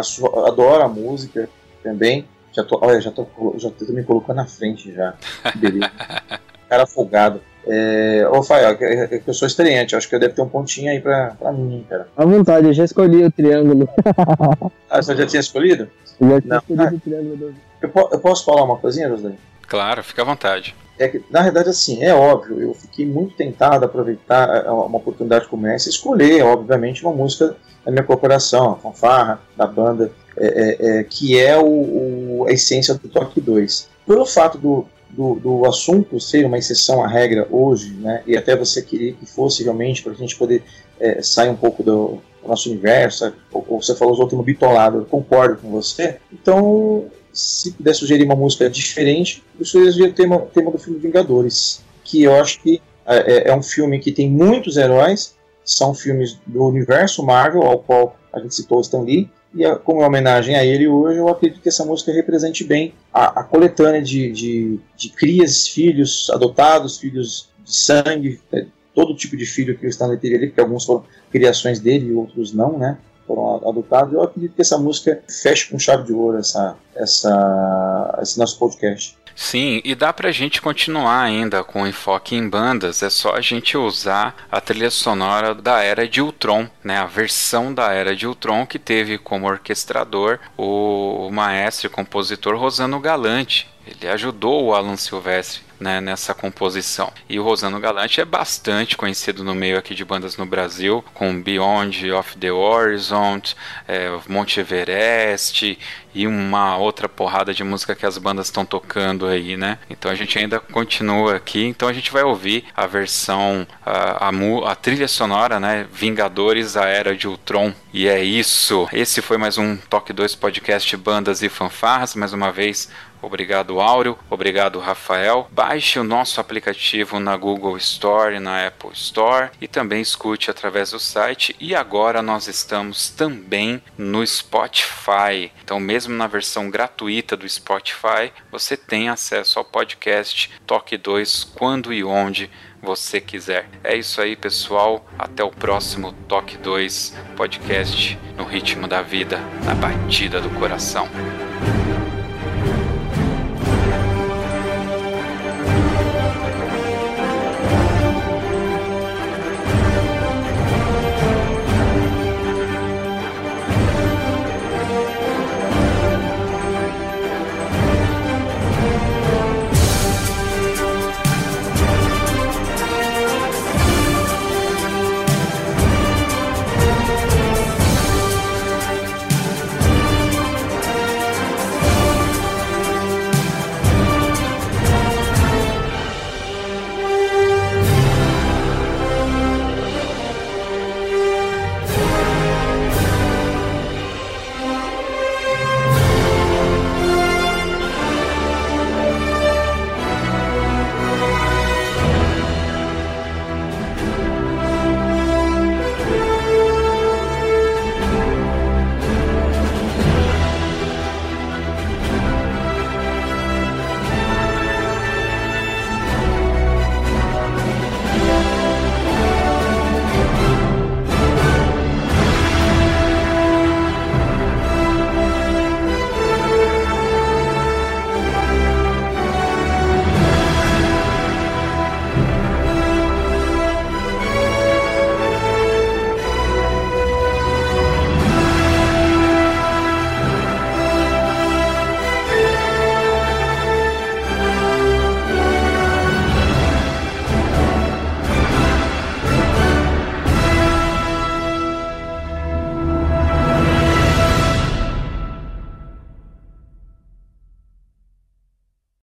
adoro a música também. Já tô, olha, já tô, já tô me colocando na frente já. Beleza. Cara folgado. É, ô, Fael, é, é eu sou estreante, acho que eu devo ter um pontinho aí pra, pra mim, cara. À vontade, eu já escolhi o triângulo. ah, você já tinha escolhido? Eu já tinha Não. escolhido ah, o triângulo. Eu, eu, posso falar uma coisinha, Rosalie? Claro, fica à vontade. É que, na verdade, assim, é óbvio, eu fiquei muito tentado a aproveitar uma oportunidade como essa e escolher, obviamente, uma música da minha corporação, a fanfarra, da banda, é, é, é, que é o, o, a essência do Toque 2. Pelo fato do, do, do, assunto ser uma exceção à regra hoje, né, e até você querer que fosse realmente para a gente poder é, sair um pouco do, do nosso universo, ou, ou, você falou outros no bitolado, eu concordo com você. Então, se puder sugerir uma música diferente, eu sugeriria o tema, tema do filme Vingadores, que eu acho que é, é, é um filme que tem muitos heróis, são filmes do universo Marvel, ao qual a gente citou Stan Lee, e a, como homenagem a ele hoje, eu acredito que essa música represente bem a, a coletânea de, de, de crias, filhos adotados, filhos de sangue, é, todo tipo de filho que o Stanley teve ali, porque alguns foram criações dele e outros não, né? Foram adotados. Eu acredito que essa música feche com chave de ouro essa, essa, esse nosso podcast. Sim, e dá pra gente continuar ainda com enfoque em bandas, é só a gente usar a trilha sonora da Era de Ultron, né? A versão da Era de Ultron que teve como orquestrador o maestro e compositor Rosano Galante. Ele ajudou o Alan Silvestre né, nessa composição. E o Rosano Galante é bastante conhecido no meio aqui de bandas no Brasil, com Beyond of the Horizon, é, Monte Everest e uma outra porrada de música que as bandas estão tocando aí, né? Então a gente ainda continua aqui, então a gente vai ouvir a versão, a, a, a trilha sonora, né? Vingadores, a Era de Ultron. E é isso. Esse foi mais um Toque 2 Podcast Bandas e Fanfarras. Mais uma vez, Obrigado, Áureo. Obrigado, Rafael. Baixe o nosso aplicativo na Google Store e na Apple Store e também escute através do site. E agora nós estamos também no Spotify. Então, mesmo na versão gratuita do Spotify, você tem acesso ao podcast Toque 2 quando e onde você quiser. É isso aí, pessoal. Até o próximo Toque 2 podcast no ritmo da vida, na batida do coração.